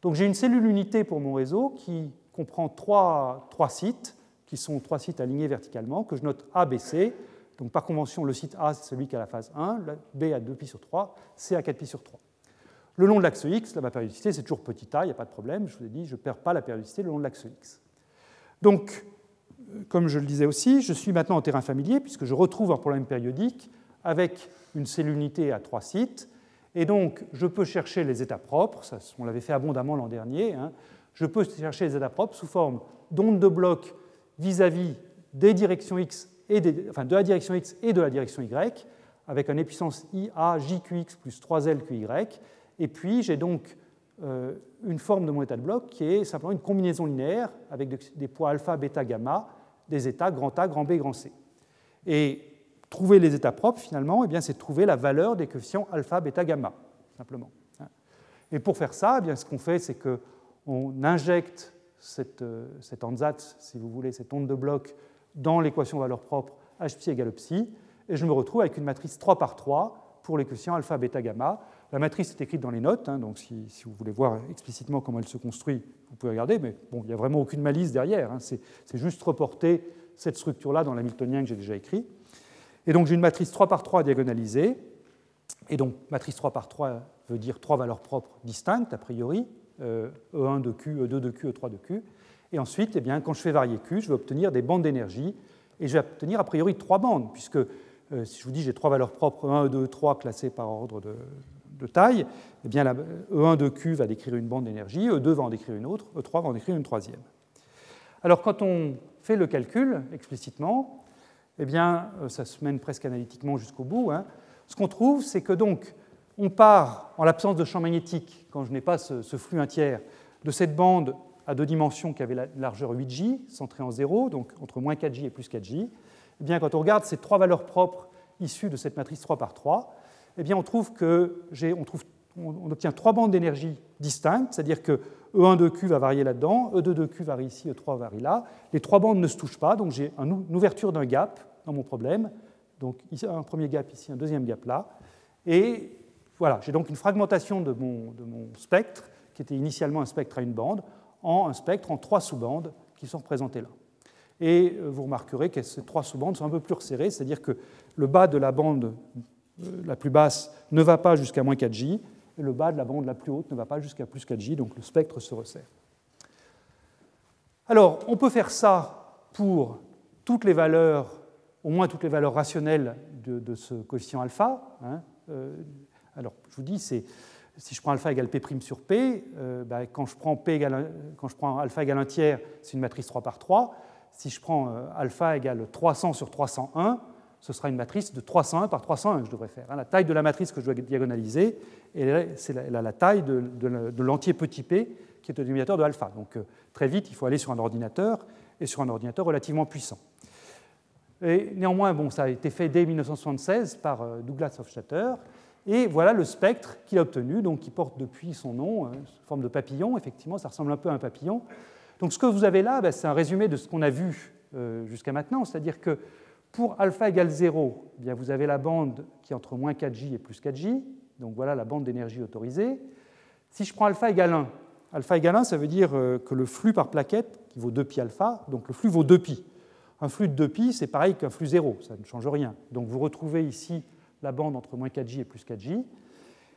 Donc, j'ai une cellule unité pour mon réseau qui comprend trois, trois sites, qui sont trois sites alignés verticalement, que je note A, B, C. Donc, par convention, le site A, c'est celui qui a la phase 1, B a 2 pi sur 3, C a 4 pi sur 3. Le long de l'axe X, la périodicité, c'est toujours petit a, il n'y a pas de problème. Je vous ai dit, je ne perds pas la périodicité le long de l'axe X. Donc, euh, comme je le disais aussi, je suis maintenant en terrain familier puisque je retrouve un problème périodique avec une cellule unité à trois sites. Et donc, je peux chercher les états propres, on l'avait fait abondamment l'an dernier. Hein. Je peux chercher les états propres sous forme d'ondes de bloc vis-à-vis des directions X de la direction X et de la direction Y, avec un épuissance IA JQX plus 3LQY. Et puis, j'ai donc euh, une forme de mon état de bloc qui est simplement une combinaison linéaire avec des poids alpha, bêta, gamma, des états grand A, grand B, grand C. Et trouver les états propres, finalement, eh c'est trouver la valeur des coefficients alpha, bêta, gamma, simplement. Et pour faire ça, eh bien, ce qu'on fait, c'est qu'on injecte cette, euh, cette ansatz, si vous voulez, cette onde de bloc, dans l'équation valeur propre h psi égale psi, et je me retrouve avec une matrice 3 par 3 pour les alpha, bêta, gamma, la matrice est écrite dans les notes, hein, donc si, vous voulez voir explicitement comment elle se construit, vous pouvez regarder, mais bon, il n'y a vraiment aucune malice derrière. Hein, c'est juste reporter cette structure-là dans l'hamiltonien que j'ai déjà écrit. Et donc j'ai une matrice 3 par 3 diagonalisée. Et donc matrice 3 par 3 veut dire trois valeurs propres distinctes, a priori, E1 euh, e de Q, E2 de Q, E3 de Q. Et ensuite, eh bien, quand je fais varier Q, je vais obtenir des bandes d'énergie. Et je vais obtenir a priori trois bandes, puisque euh, si je vous dis j'ai trois valeurs propres, E1, E2, E3 classées par ordre de, taille, eh bien, E1 de Q va décrire une bande d'énergie, E2 va en décrire une autre, E3 va en décrire une troisième. Alors quand on fait le calcul explicitement, eh bien, euh, ça se mène presque analytiquement jusqu'au bout. Hein. Ce qu'on trouve, c'est que donc on part, en l'absence de champ magnétique, quand je n'ai pas ce, flux entier, de cette bande à deux dimensions qui avait la largeur 8J, centrée en 0, donc entre moins 4J et plus 4J. Eh bien, quand on regarde ces trois valeurs propres issues de cette matrice 3 par 3, eh bien, on trouve que on, trouve, on, obtient trois bandes d'énergie distinctes, c'est-à-dire que E1 de Q va varier là-dedans, E2 de Q varie ici, E3 varie là. Les trois bandes ne se touchent pas, donc j'ai une ouverture d'un gap dans mon problème. Donc un premier gap ici, un deuxième gap là. Et voilà, j'ai donc une fragmentation de mon, de mon, spectre, qui était initialement un spectre à une bande, en un spectre en trois sous-bandes qui sont représentées là. Et euh, vous remarquerez que ces trois sous-bandes sont un peu plus resserrées, c'est-à-dire que le bas de la bande euh, la plus basse ne va pas jusqu'à moins 4J, et le bas de la bande la plus haute ne va pas jusqu'à plus 4J, donc le spectre se resserre. Alors, on peut faire ça pour toutes les valeurs, au moins toutes les valeurs rationnelles de, ce coefficient alpha. Hein. Euh, alors, je vous dis, si je prends alpha égale P' sur P, euh, bah, quand, je prends P quand je prends alpha égale 1 tiers, c'est une matrice 3 par 3. Si je prends alpha égale 300 sur 301, ce sera une matrice de 301 par 301 que je devrais faire. Hein. La taille de la matrice que je dois diagonaliser, c'est la, taille de, l'entier petit p qui est le dénominateur de alpha. Donc euh, très vite, il faut aller sur un ordinateur et sur un ordinateur relativement puissant. Et néanmoins, bon, ça a été fait dès 1976 par euh, Douglas Hofstadter. Et voilà le spectre qu'il a obtenu, donc qui porte depuis son nom, hein, sous forme de papillon. Effectivement, ça ressemble un peu à un papillon. Donc ce que vous avez là, ben, c'est un résumé de ce qu'on a vu euh, jusqu'à maintenant, c'est-à-dire que pour alpha égale 0, eh bien vous avez la bande qui est entre moins 4J et plus 4J, donc voilà la bande d'énergie autorisée. Si je prends alpha égale 1, alpha égale 1, ça veut dire euh, que le flux par plaquette, qui vaut 2pi alpha, donc le flux vaut 2pi. Un flux de 2pi, c'est pareil qu'un flux 0, ça ne change rien. Donc vous retrouvez ici la bande entre moins 4J et plus 4J.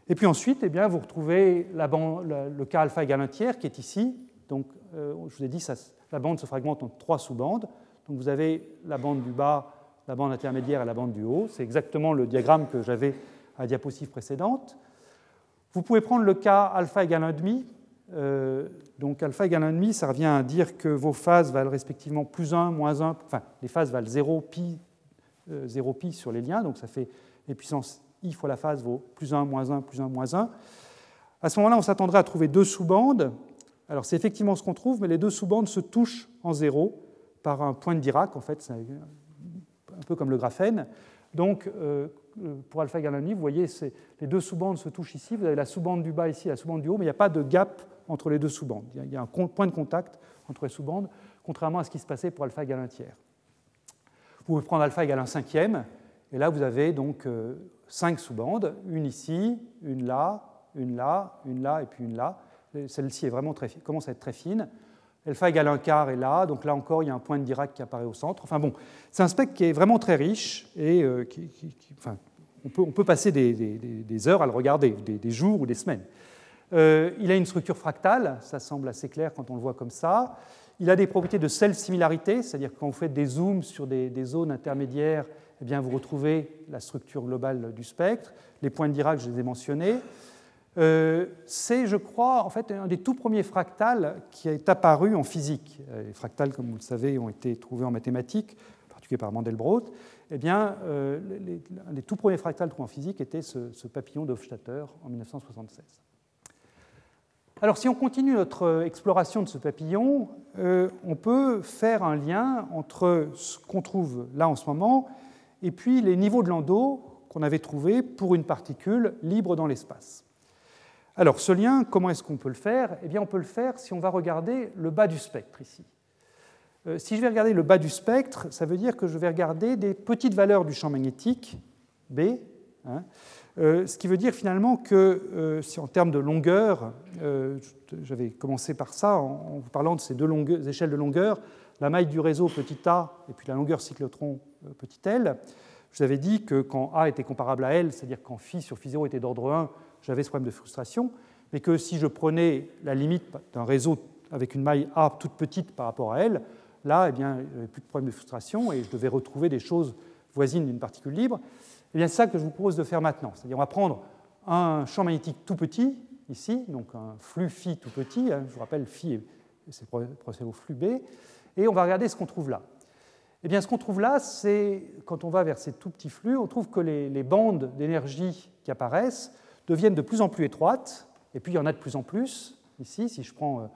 Et puis ensuite, eh bien, vous retrouvez la bande, le cas alpha égale 1 tiers qui est ici. Donc euh, je vous ai dit, ça, la bande se fragmente en trois sous-bandes. Donc vous avez la bande du bas la bande intermédiaire et la bande du haut. C'est exactement le diagramme que j'avais à la diapositive précédente. Vous pouvez prendre le cas alpha égale 1,5. Euh, donc alpha égale 1,5, ça revient à dire que vos phases valent respectivement plus 1, moins 1, enfin les phases valent 0 pi, 0 euh, pi sur les liens, donc ça fait les puissances i fois la phase vaut plus 1, moins 1, plus 1, moins 1. À ce moment-là, on s'attendrait à trouver deux sous-bandes. Alors c'est effectivement ce qu'on trouve, mais les deux sous-bandes se touchent en zéro par un point de Dirac, en fait, un peu comme le graphène. Donc, euh, pour alpha égale 1,5, vous voyez, les deux sous-bandes se touchent ici. Vous avez la sous-bande du bas ici, la sous-bande du haut, mais il n'y a pas de gap entre les deux sous-bandes. Il y a un point de contact entre les sous-bandes, contrairement à ce qui se passait pour alpha égale 1 tiers. Vous pouvez prendre alpha égale 1 cinquième, et là vous avez donc euh, cinq sous-bandes, une ici, une là, une là, une là, et puis une là. Celle-ci commence à être très fine. Alpha égale 1 quart est là, donc là encore il y a un point de Dirac qui apparaît au centre. Enfin bon, c'est un spectre qui est vraiment très riche et euh, qui, enfin, on, peut, passer des, heures à le regarder, des, jours ou des semaines. Euh, il a une structure fractale, ça semble assez clair quand on le voit comme ça. Il a des propriétés de self-similarité, c'est-à-dire quand vous faites des zooms sur des, zones intermédiaires, eh bien, vous retrouvez la structure globale du spectre. Les points de Dirac, je les ai mentionnés. Euh, c'est, je crois, en fait, un des tout premiers fractales qui est apparu en physique. Euh, les fractales, comme vous le savez, ont été trouvés en mathématiques, en particulier par Mandelbrot. Eh bien, les, un des tout premiers fractales trouvés en physique était ce, papillon d'Hofstadter en 1976. Alors si on continue notre euh, exploration de ce papillon, euh, on peut faire un lien entre ce qu'on trouve là en ce moment et puis les niveaux de Landau qu'on avait trouvés pour une particule libre dans l'espace. Alors ce lien, comment est-ce qu'on peut le faire? Eh bien on peut le faire si on va regarder le bas du spectre ici. Euh, si je vais regarder le bas du spectre, ça veut dire que je vais regarder des petites valeurs du champ magnétique, B, hein, euh, ce qui veut dire finalement que euh, en termes de longueur, j'avais commencé par ça en, vous parlant de ces deux échelles de longueur, la maille du réseau petit a et puis la longueur cyclotron petit l, je vous avais dit que quand a était comparable à l, c'est-à-dire quand phi sur phi 0 était d'ordre 1, j'avais ce problème de frustration, mais que si je prenais la limite d'un réseau avec une maille a toute petite par rapport à l, là, eh bien, avait plus de problème de frustration et je devais retrouver des choses voisines d'une particule libre. Eh bien, c'est ça que je vous propose de faire maintenant. C'est-à-dire, on va prendre un champ magnétique tout petit, ici, donc un flux phi tout petit, hein, je vous rappelle, phi, c'est procédé au flux B, et on va regarder ce qu'on trouve là. Eh bien, ce qu'on trouve là, c'est, quand on va vers ces tout petits flux, on trouve que les, bandes d'énergie qui apparaissent deviennent de plus en plus étroites, et puis il y en a de plus en plus. Ici, si je prends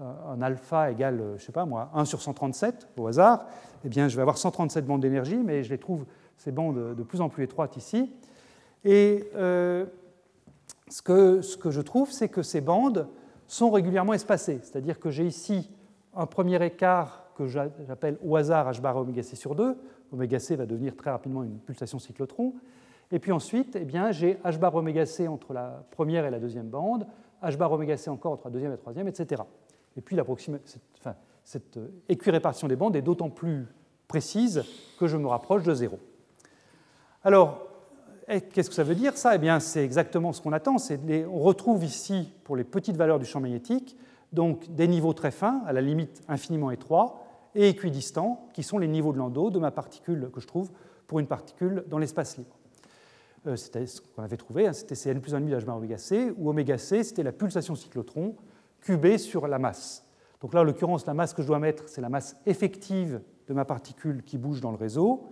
euh, un alpha égale, je ne sais pas moi, 1 sur 137 au hasard, eh bien, je vais avoir 137 bandes d'énergie, mais je les trouve ces bandes de plus en plus étroites ici. Et euh, ce que je trouve, c'est que ces bandes sont régulièrement espacées. C'est-à-dire que j'ai ici un premier écart que j'appelle au hasard h bar oméga c sur 2. Oméga c va devenir très rapidement une pulsation cyclotron. Et puis ensuite, eh bien, j'ai h bar oméga c entre la première et la deuxième bande, h bar oméga c encore entre la deuxième et la troisième, etc. Et puis cette, enfin, cette équirépartition des bandes est d'autant plus précise que je me rapproche de zéro. Alors, eh, qu'est-ce que ça veut dire ça? Eh bien, c'est exactement ce qu'on attend. on retrouve ici, pour les petites valeurs du champ magnétique, donc des niveaux très fins, à la limite infiniment étroits, et équidistants, qui sont les niveaux de Landau de ma particule que je trouve pour une particule dans l'espace libre. Euh, c'était ce qu'on avait trouvé, hein, c'était Cn plus 1,5 de h bar oméga c, où oméga c'était la pulsation cyclotron cubée sur la masse. Donc là, en l'occurrence, la masse que je dois mettre, c'est la masse effective de ma particule qui bouge dans le réseau.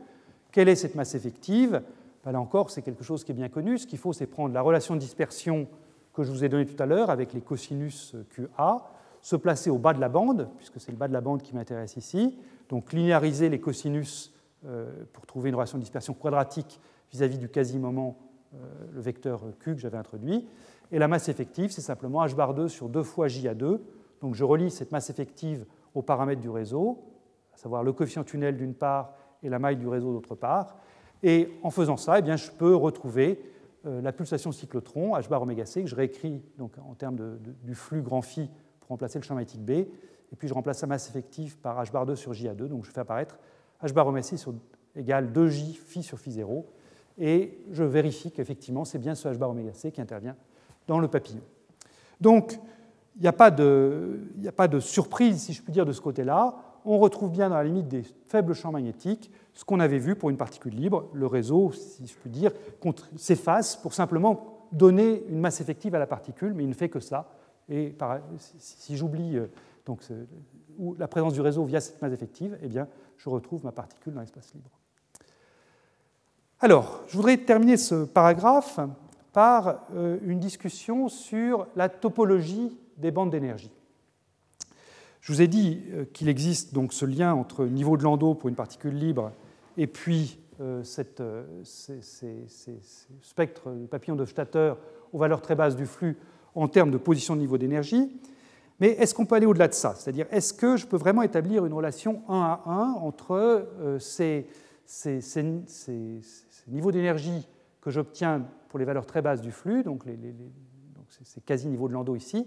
Quelle est cette masse effective? Ben Là encore, c'est quelque chose qui est bien connu. Ce qu'il faut, c'est prendre la relation de dispersion que je vous ai donnée tout à l'heure avec les cosinus QA, se placer au bas de la bande, puisque c'est le bas de la bande qui m'intéresse ici, donc linéariser les cosinus euh, pour trouver une relation de dispersion quadratique vis-à-vis du quasi-moment, euh, le vecteur Q que j'avais introduit. Et la masse effective, c'est simplement h bar 2 sur 2 fois j à 2. Donc je relie cette masse effective aux paramètres du réseau, à savoir le coefficient tunnel d'une part et la maille du réseau d'autre part. Et en faisant ça, eh bien, je peux retrouver la pulsation cyclotron, h bar oméga c, que je réécris donc, en termes du flux grand phi pour remplacer le champ magnétique B. Et puis je remplace la masse effective par h bar 2 sur j 2. Donc je fais apparaître h bar oméga c sur, égale 2j phi sur phi 0. Et je vérifie qu'effectivement c'est bien ce h bar oméga c qui intervient dans le papillon. Donc il n'y a, a, pas de surprise, si je puis dire, de ce côté-là on retrouve bien dans la limite des faibles champs magnétiques ce qu'on avait vu pour une particule libre. Le réseau, si je puis dire, s'efface pour simplement donner une masse effective à la particule, mais il ne fait que ça. Et si j'oublie euh, la présence du réseau via cette masse effective, eh bien, je retrouve ma particule dans l'espace libre. Alors, je voudrais terminer ce paragraphe par euh, une discussion sur la topologie des bandes d'énergie. Je vous ai dit euh, qu'il existe donc ce lien entre niveau de Landau pour une particule libre et puis euh, cette, ces, spectres de papillon de Statter aux valeurs très basses du flux en termes de position de niveau d'énergie. Mais est-ce qu'on peut aller au-delà de ça? C'est-à-dire, est-ce que je peux vraiment établir une relation 1 à 1 entre ces, ces niveaux d'énergie que j'obtiens pour les valeurs très basses du flux, donc, c'est quasi niveau de Landau ici,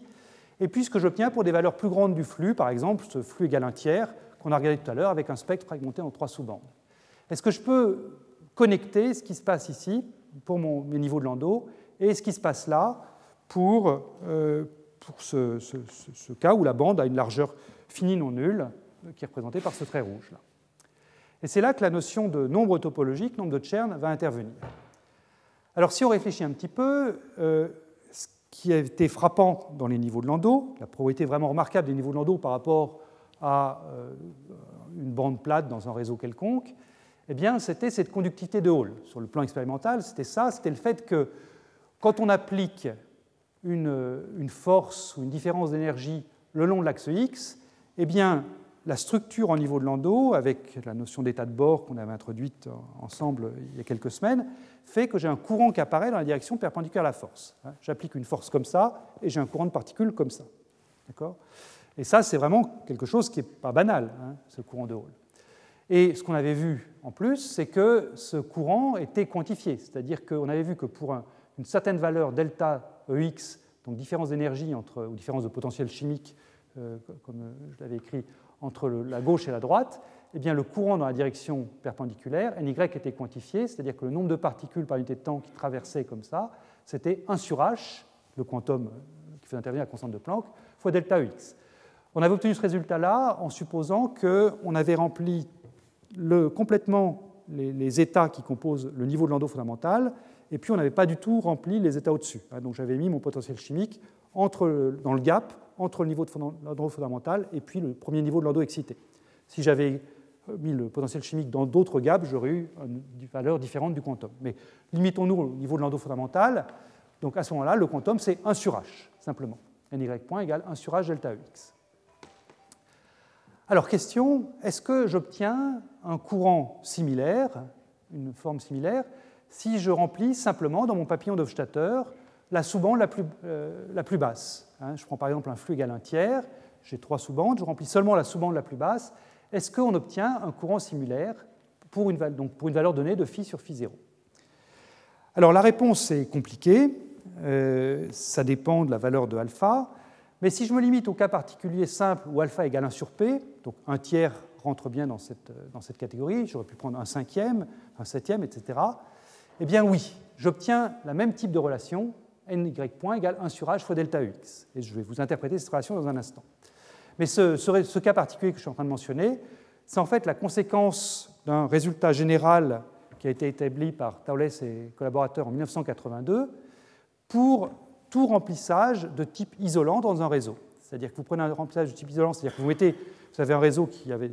et puis ce que j'obtiens pour des valeurs plus grandes du flux, par exemple ce flux égal un tiers qu'on a regardé tout à l'heure avec un spectre fragmenté en trois sous-bandes? Est-ce que je peux connecter ce qui se passe ici pour mes niveaux de Landau et ce qui se passe là pour, euh, ce, cas où la bande a une largeur finie non nulle qui est représentée par ce trait rouge là. Et c'est là que la notion de nombre topologique, nombre de Chern, va intervenir. Alors si on réfléchit un petit peu, euh, ce qui a été frappant dans les niveaux de Landau, la probabilité vraiment remarquable des niveaux de Landau par rapport à euh, une bande plate dans un réseau quelconque, eh bien, c'était cette conductivité de Hall. Sur le plan expérimental, c'était ça, c'était le fait que quand on applique une, force ou une différence d'énergie le long de l'axe X, eh bien, la structure en niveau de Landau, avec la notion d'état de bord qu'on avait introduite ensemble il y a quelques semaines, fait que j'ai un courant qui apparaît dans la direction perpendiculaire à la force. J'applique une force comme ça et j'ai un courant de particules comme ça. Et ça, c'est vraiment quelque chose qui n'est pas banal, hein, ce courant de Hall. Et ce qu'on avait vu en plus, c'est que ce courant était quantifié, c'est-à-dire qu'on avait vu que pour une certaine valeur delta EX, donc différence d'énergie entre, ou différence de potentiel chimique, euh, comme je l'avais écrit, entre la gauche et la droite, eh bien, le courant dans la direction perpendiculaire, ny était quantifié, c'est-à-dire que le nombre de particules par unité de temps qui traversaient comme ça, c'était 1 sur h, le quantum qui fait intervenir la constante de Planck, fois delta X. On avait obtenu ce résultat-là en supposant qu'on avait rempli complètement les, états qui composent le niveau de Landau fondamental, et puis on n'avait pas du tout rempli les états au-dessus. Hein, donc j'avais mis mon potentiel chimique entre, dans le gap entre le niveau de Landau fondamental et puis le premier niveau de Landau excité. Si j'avais mis le potentiel chimique dans d'autres gaps, j'aurais eu une valeur différente du quantum. Mais limitons-nous au niveau de Landau fondamental. Donc à ce moment-là, le quantum, c'est 1 sur h, simplement. ny point égale 1 sur h delta x. Alors, question, est-ce que j'obtiens un courant similaire, une forme similaire, si je remplis simplement dans mon papillon d'Hofstadter la sous-bande la, plus, euh, la plus basse hein? Je prends par exemple un flux égal à un tiers, j'ai trois sous-bandes, je remplis seulement la sous-bande la plus basse, est-ce qu'on obtient un courant similaire pour une, donc pour une valeur donnée de phi sur phi 0 Alors la réponse est compliquée, euh, ça dépend de la valeur de alpha, mais si je me limite au cas particulier simple où alpha égale 1 sur p, donc un tiers rentre bien dans cette, dans cette catégorie, j'aurais pu prendre un cinquième, un septième, etc., eh bien oui, j'obtiens la même type de relation, ny point égale 1 sur h fois delta x. Et je vais vous interpréter cette relation dans un instant. Mais ce, cas particulier que je suis en train de mentionner, c'est en fait la conséquence d'un résultat général qui a été établi par Taules et collaborateurs en 1982 pour tout remplissage de type isolant dans un réseau. C'est-à-dire que vous prenez un remplissage de type isolant, c'est-à-dire que vous mettez, vous avez un réseau qui, a des,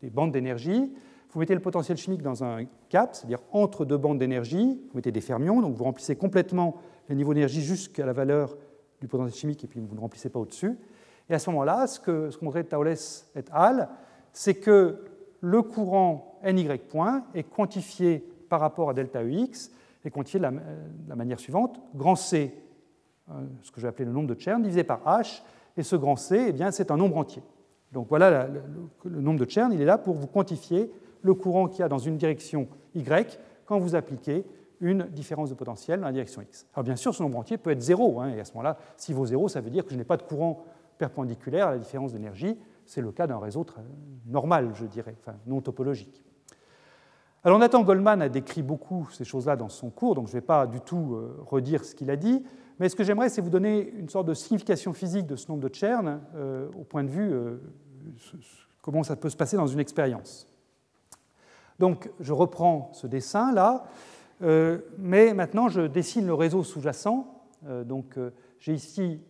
des bandes d'énergie, vous mettez le potentiel chimique dans un cap, c'est-à-dire entre deux bandes d'énergie, vous mettez des fermions, donc vous remplissez complètement les niveaux d'énergie jusqu'à la valeur du potentiel chimique et puis vous ne remplissez pas au-dessus. Et à ce moment-là, ce que, ce montrait Taules et al., c'est que le courant ny point est quantifié par rapport à delta Ux, est quantifié de la, manière suivante grand C, ce que je vais appeler le nombre de Chern, divisé par h, et ce grand C, eh c'est un nombre entier. Donc voilà le, le, nombre de Chern, il est là pour vous quantifier le courant qu'il y a dans une direction y quand vous appliquez une différence de potentiel dans la direction x. Alors bien sûr, ce nombre entier peut être zéro, hein, et à ce moment-là, s'il vaut zéro, ça veut dire que je n'ai pas de courant perpendiculaire à la différence d'énergie. C'est le cas d'un réseau très normal, je dirais, enfin, non topologique. Alors Nathan Goldman a décrit beaucoup ces choses-là dans son cours, donc je ne vais pas du tout euh, redire ce qu'il a dit, mais ce que j'aimerais, c'est vous donner une sorte de signification physique de ce nombre de Chern euh, au point de vue euh, comment ça peut se passer dans une expérience. Donc je reprends ce dessin-là. mais maintenant, je dessine le réseau sous-jacent. donc, j'ai ici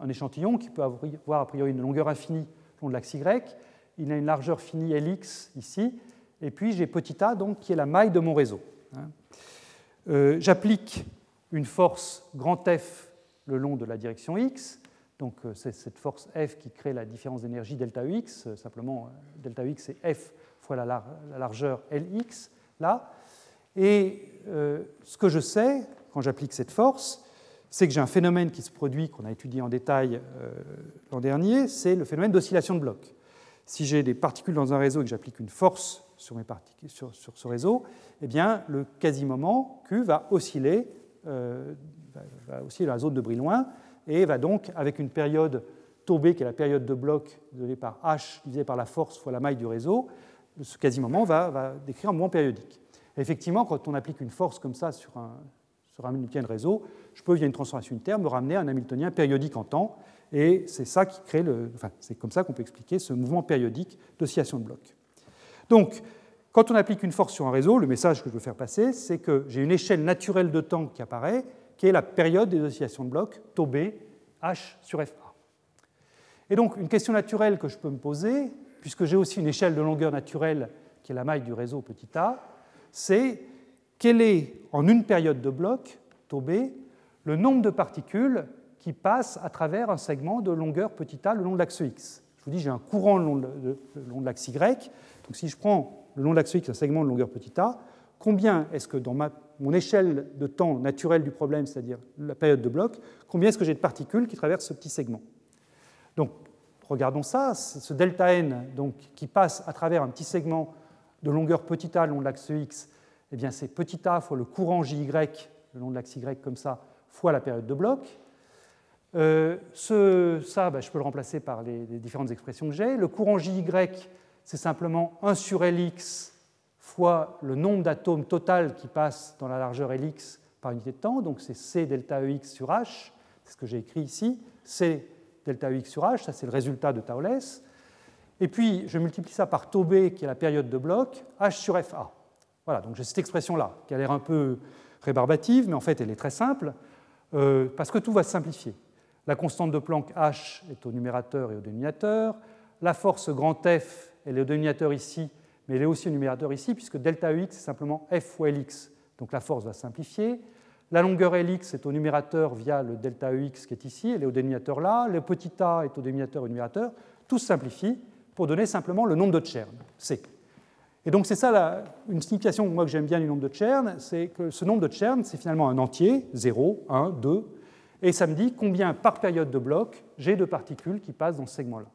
un échantillon qui peut avoir a priori une longueur infinie le long de l'axe Y. Il a une largeur finie Lx ici. Et puis j'ai petit a, donc, qui est la maille de mon réseau. Hein. Euh, j'applique une force grand F le long de la direction X. Donc euh, c'est cette force F qui crée la différence d'énergie delta X. Euh, simplement, delta X c'est F fois la, largeur Lx, là. Et ce que je sais, quand j'applique cette force, c'est que j'ai un phénomène qui se produit, qu'on a étudié en détail l'an dernier, c'est le phénomène d'oscillation de bloc. Si j'ai des particules dans un réseau et que j'applique une force sur, mes particules, sur, ce réseau, eh bien, le quasi-moment Q va osciller, euh, va osciller dans la zone de Brillouin et va donc, avec une période B, qui est la période de bloc donnée par H divisé par la force fois la maille du réseau, ce quasi-moment va, décrire un mouvement périodique. effectivement, quand on applique une force comme ça sur un, sur un Hamiltonien de réseau, je peux, via une transformation unitaire, me ramener à un Hamiltonien périodique en temps, et c'est ça qui crée le, enfin, c'est comme ça qu'on peut expliquer ce mouvement périodique d'oscillation de bloc. Donc, quand on applique une force sur un réseau, le message que je veux faire passer, c'est que j'ai une échelle naturelle de temps qui apparaît, qui est la période des oscillations de bloc, tau B, H sur FA. Et donc, une question naturelle que je peux me poser, puisque j'ai aussi une échelle de longueur naturelle qui est la maille du réseau petit a, c'est quel est, en une période de bloc, tau B, le nombre de particules qui passent à travers un segment de longueur petit a le long de l'axe X. Je vous dis, j'ai un courant le long de, l'axe Y. Donc si je prends le long de l'axe X un segment de longueur petit a, combien est-ce que dans mon échelle de temps naturelle du problème, c'est-à-dire la période de bloc, combien est-ce que j'ai de particules qui traversent ce petit segment? Donc regardons ça, ce delta n donc, qui passe à travers un petit segment de longueur petit a le long de l'axe X eh bien c'est petit a fois le courant JY, le long de l'axe Y comme ça, fois la période de bloc. Euh, ce, ça, bah, je peux le remplacer par les, différentes expressions que j'ai. Le courant JY, c'est simplement 1 sur Lx fois le nombre d'atomes total qui passent dans la largeur Lx par unité de temps, donc c'est C delta EX sur H, c'est ce que j'ai écrit ici, C delta EX sur H, ça c'est le résultat de Taules. Et puis je multiplie ça par tau B qui est la période de bloc, H sur FA. Voilà, donc j'ai cette expression-là, qui a l'air un peu rébarbative, mais en fait elle est très simple, euh, parce que tout va se simplifier. La constante de Planck H est au numérateur et au dénominateur, la force grand F, elle est au dénominateur ici, mais elle est aussi au numérateur ici, puisque delta Ux c'est simplement F fois Lx, donc la force va simplifier. La longueur Lx est au numérateur via le delta Ux qui est ici, elle est au dénominateur là, le petit a est au dénominateur et au numérateur, tout se simplifie pour donner simplement le nombre de Tchern, C. Et donc c'est ça une signification moi, que j'aime bien du nombre de Tchern, c'est que ce nombre de Tchern, c'est finalement un entier, 0, 1, 2, et ça me dit combien par période de bloc j'ai de particules qui passent dans ce segment-là,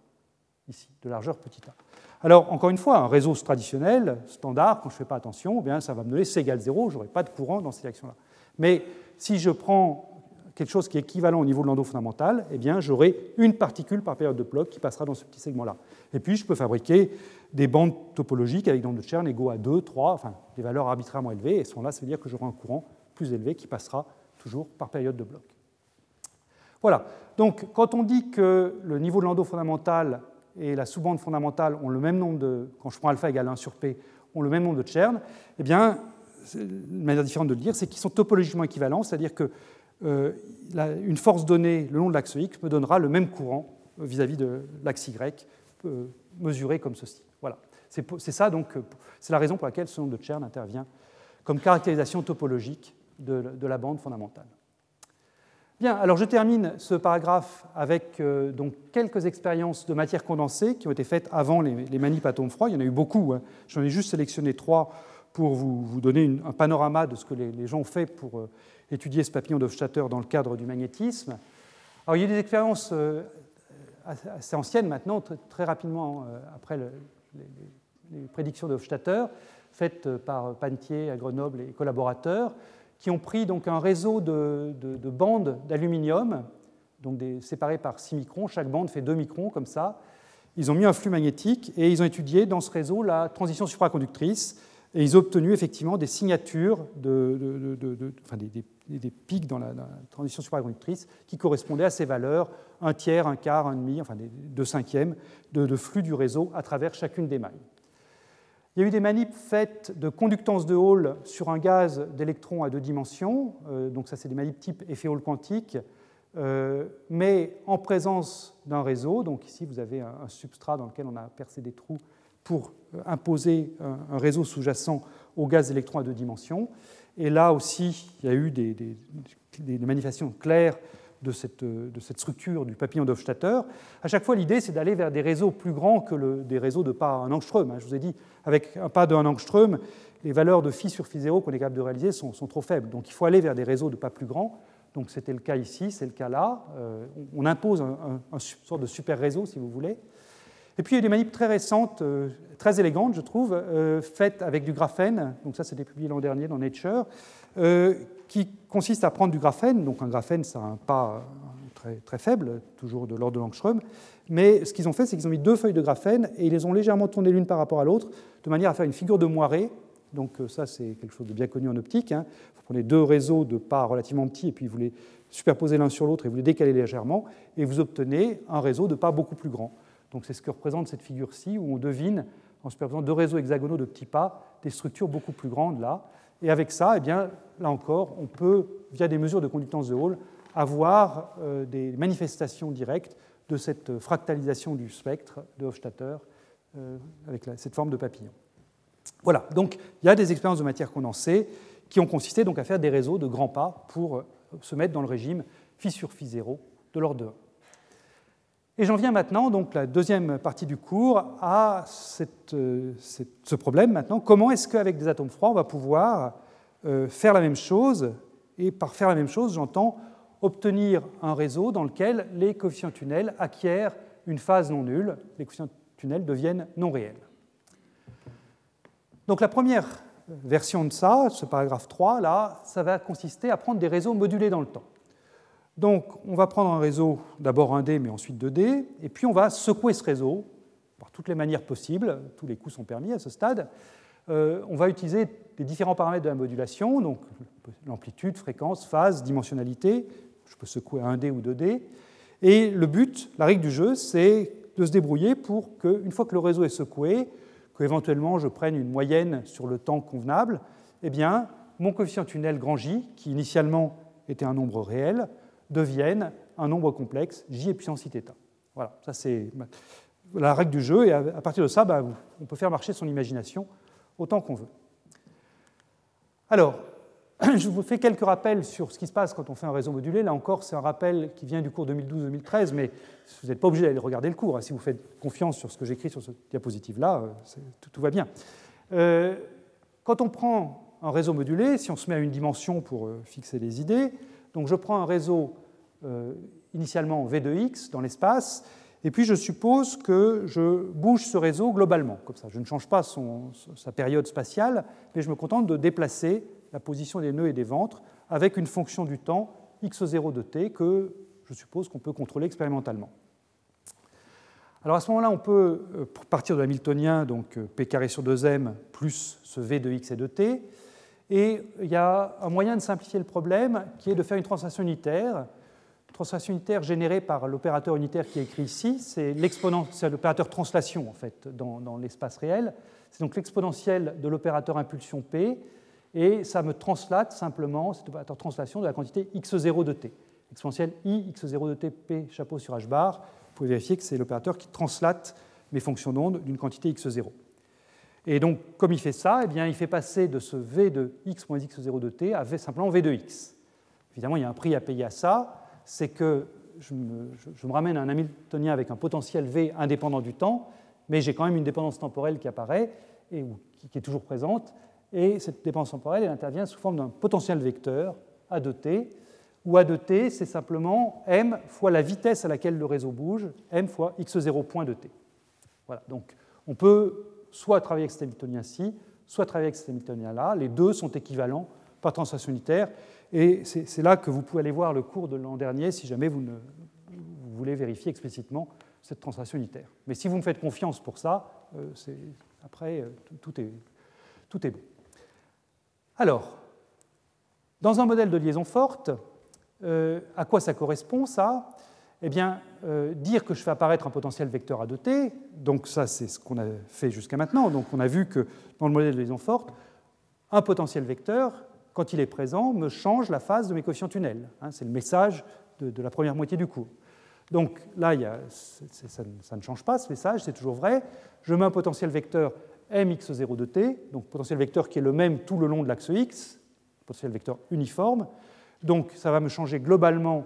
ici, de largeur petit a. Alors, encore une fois, un réseau traditionnel, standard, quand je ne fais pas attention, eh bien, ça va me donner C égale 0, je n'aurai pas de courant dans cette direction-là. Mais si je prends quelque chose qui est équivalent au niveau de l'endo fondamental, eh j'aurai une particule par période de bloc qui passera dans ce petit segment-là. Et puis, je peux fabriquer des bandes topologiques avec nombres de Chern égaux à 2, 3, enfin des valeurs arbitrairement élevées, et ce là ça veut dire que j'aurai un courant plus élevé qui passera toujours par période de bloc. Voilà, donc quand on dit que le niveau de l'endo fondamental et la sous-bande fondamentale ont le même nombre de, quand je prends alpha égale 1 sur p, ont le même nombre de Chern, eh bien, une manière différente de le dire, c'est qu'ils sont topologiquement équivalents, c'est-à-dire que euh, une force donnée le long de l'axe X me donnera le même courant vis-à-vis de l'axe Y euh, mesuré comme ceci. Voilà. C'est ça donc, euh, c'est la raison pour laquelle ce nombre de Chern intervient comme caractérisation topologique de, la bande fondamentale. Bien, alors je termine ce paragraphe avec euh, donc quelques expériences de matière condensée qui ont été faites avant les, les manips froids. Il y en a eu beaucoup. Hein. J'en ai juste sélectionné trois pour vous, donner un panorama de ce que les, gens ont fait pour euh, étudier ce papillon d'Hofstadter dans le cadre du magnétisme. Alors, il y a des expériences assez ancienne maintenant, très, rapidement euh, après les, prédictions de Hofstadter, faites euh, par Pantier à Grenoble et collaborateurs, qui ont pris donc un réseau de, bandes d'aluminium, donc séparées par 6 microns, chaque bande fait 2 microns comme ça. Ils ont mis un flux magnétique et ils ont étudié dans ce réseau la transition supraconductrice et ils ont obtenu effectivement des signatures, enfin des, pics dans la, transition supraconductrice qui correspondaient à ces valeurs, un tiers, un quart, un demi, enfin deux cinquièmes de, flux du réseau à travers chacune des mailles. Il y a eu des manips faites de conductance de Hall sur un gaz d'électrons à deux dimensions, euh, donc ça c'est des manips type effet Hall quantique, euh, mais en présence d'un réseau. Donc ici vous avez un, substrat dans lequel on a percé des trous pour euh, imposer un, réseau sous-jacent au gaz d'électrons à deux dimensions. Et là aussi, il y a eu des, des manifestations claires de cette, de cette, structure du papillon d'Hofstadter. À chaque fois, l'idée, c'est d'aller vers des réseaux plus grands que des réseaux de pas un angstrom. Hein. Je vous ai dit, avec un pas de 1 angstrom, les valeurs de phi sur phi 0 qu'on est capable de réaliser sont, sont, trop faibles. Donc il faut aller vers des réseaux de pas plus grands. Donc c'était le cas ici, c'est le cas là. Euh, on impose un, un, sorte de super réseau, si vous voulez. Et puis il y a des manips très récentes, euh, très élégantes, je trouve, euh, faites avec du graphène. Donc ça, c'était publié l'an dernier dans Nature, qui consiste à prendre du graphène, donc un graphène, c'est un pas très, très, faible, toujours de l'ordre de l'angstrom, mais ce qu'ils ont fait, c'est qu'ils ont mis deux feuilles de graphène et ils les ont légèrement tournées l'une par rapport à l'autre, de manière à faire une figure de moiré. Donc euh, ça, c'est quelque chose de bien connu en optique. Hein. Vous prenez deux réseaux de pas relativement petits et puis vous les superposez l'un sur l'autre et vous les décalez légèrement et vous obtenez un réseau de pas beaucoup plus grand. Donc c'est ce que représente cette figure-ci où on devine, en superposant deux réseaux hexagonaux de petits pas, des structures beaucoup plus grandes là. Et avec ça, eh là encore, on peut, via des mesures de conductance de Hall, avoir euh, des manifestations directes de cette fractalisation du spectre de Hofstadter euh, avec cette forme de papillon. Voilà, donc il y a des expériences de matière condensée qui ont consisté à faire des réseaux de grands pas pour euh, se mettre dans le régime sur phi 0 de l'ordre de 1. Et j'en viens maintenant, donc la deuxième partie du cours, à euh, ce problème maintenant. Comment est-ce qu'avec des atomes froids, on va pouvoir euh, faire la même chose? Et par faire la même chose, j'entends obtenir un réseau dans lequel les coefficients tunnels acquièrent une phase non nulle, les coefficients tunnels deviennent non réels. Donc la première version de ça, ce paragraphe 3, là, ça va consister à prendre des réseaux modulés dans le temps. Donc, on va prendre un réseau, d'abord 1D, mais ensuite 2D, et puis on va secouer ce réseau par toutes les manières possibles, tous les coups sont permis à ce stade. Euh, on va utiliser les différents paramètres de la modulation, donc l'amplitude, fréquence, phase, dimensionnalité. Je peux secouer 1D ou 2D. Et le but, la règle du jeu, c'est de se débrouiller pour qu'une fois que le réseau est secoué, qu'éventuellement je prenne une moyenne sur le temps convenable, eh bien, mon coefficient tunnel grand J, qui initialement était un nombre réel, deviennent un nombre complexe, j et puissance i Voilà, ça c'est la règle du jeu, et à partir de ça, bah, on peut faire marcher son imagination autant qu'on veut. Alors, je vous fais quelques rappels sur ce qui se passe quand on fait un réseau modulé. Là encore, c'est un rappel qui vient du cours 2012-2013, mais vous n'êtes pas obligé d'aller regarder le cours. Hein. Si vous faites confiance sur ce que j'écris sur cette diapositive-là, euh, tout, va bien. Euh, quand on prend un réseau modulé, si on se met à une dimension pour euh, fixer les idées, donc je prends un réseau euh, initialement V de x dans l'espace, et puis je suppose que je bouge ce réseau globalement, comme ça. Je ne change pas sa période spatiale, mais je me contente de déplacer la position des nœuds et des ventres avec une fonction du temps x0 de t que je suppose qu'on peut contrôler expérimentalement. Alors à ce moment-là, on peut euh, partir de l'hamiltonien, donc euh, p carré sur 2m plus ce v de x et de t, et il y a un moyen de simplifier le problème qui est de faire une translation unitaire. Une translation unitaire générée par l'opérateur unitaire qui est écrit ici, c'est l'opérateur translation en fait dans, l'espace réel. C'est donc l'exponentielle de l'opérateur impulsion P, et ça me translate simplement cet opérateur translation de la quantité x0 de t. Exponentielle i x0 de t p chapeau sur h bar. Vous pouvez vérifier que c'est l'opérateur qui translate mes fonctions d'onde d'une quantité x0. Et donc, comme il fait ça, eh bien, il fait passer de ce v de x moins x0 de t à simplement v de x. Évidemment, il y a un prix à payer à ça, c'est que je me, ramène à un Hamiltonien avec un potentiel v indépendant du temps, mais j'ai quand même une dépendance temporelle qui apparaît et qui est toujours présente, et cette dépendance temporelle elle intervient sous forme d'un potentiel vecteur a de t, où a de t, c'est simplement m fois la vitesse à laquelle le réseau bouge, m fois x0 point de t. Voilà, donc on peut soit travailler avec cet Hamiltonien-ci, soit travailler avec cet Hamiltonien-là. Les deux sont équivalents par translation unitaire. Et c'est là que vous pouvez aller voir le cours de l'an dernier si jamais vous, voulez vérifier explicitement cette translation unitaire. Mais si vous me faites confiance pour ça, euh, après, euh, tout, est, tout est bon. Alors, dans un modèle de liaison forte, euh, à quoi ça correspond ça? Eh bien, euh, dire que je fais apparaître un potentiel vecteur à 2t, donc ça c'est ce qu'on a fait jusqu'à maintenant, donc on a vu que dans le modèle de liaison forte, un potentiel vecteur, quand il est présent, me change la phase de mes coefficients tunnels. Hein, c'est le message de, la première moitié du cours. Donc là, ça, ne change pas ce message, c'est toujours vrai. Je mets un potentiel vecteur mx0 de t, donc potentiel vecteur qui est le même tout le long de l'axe x, potentiel vecteur uniforme. Donc ça va me changer globalement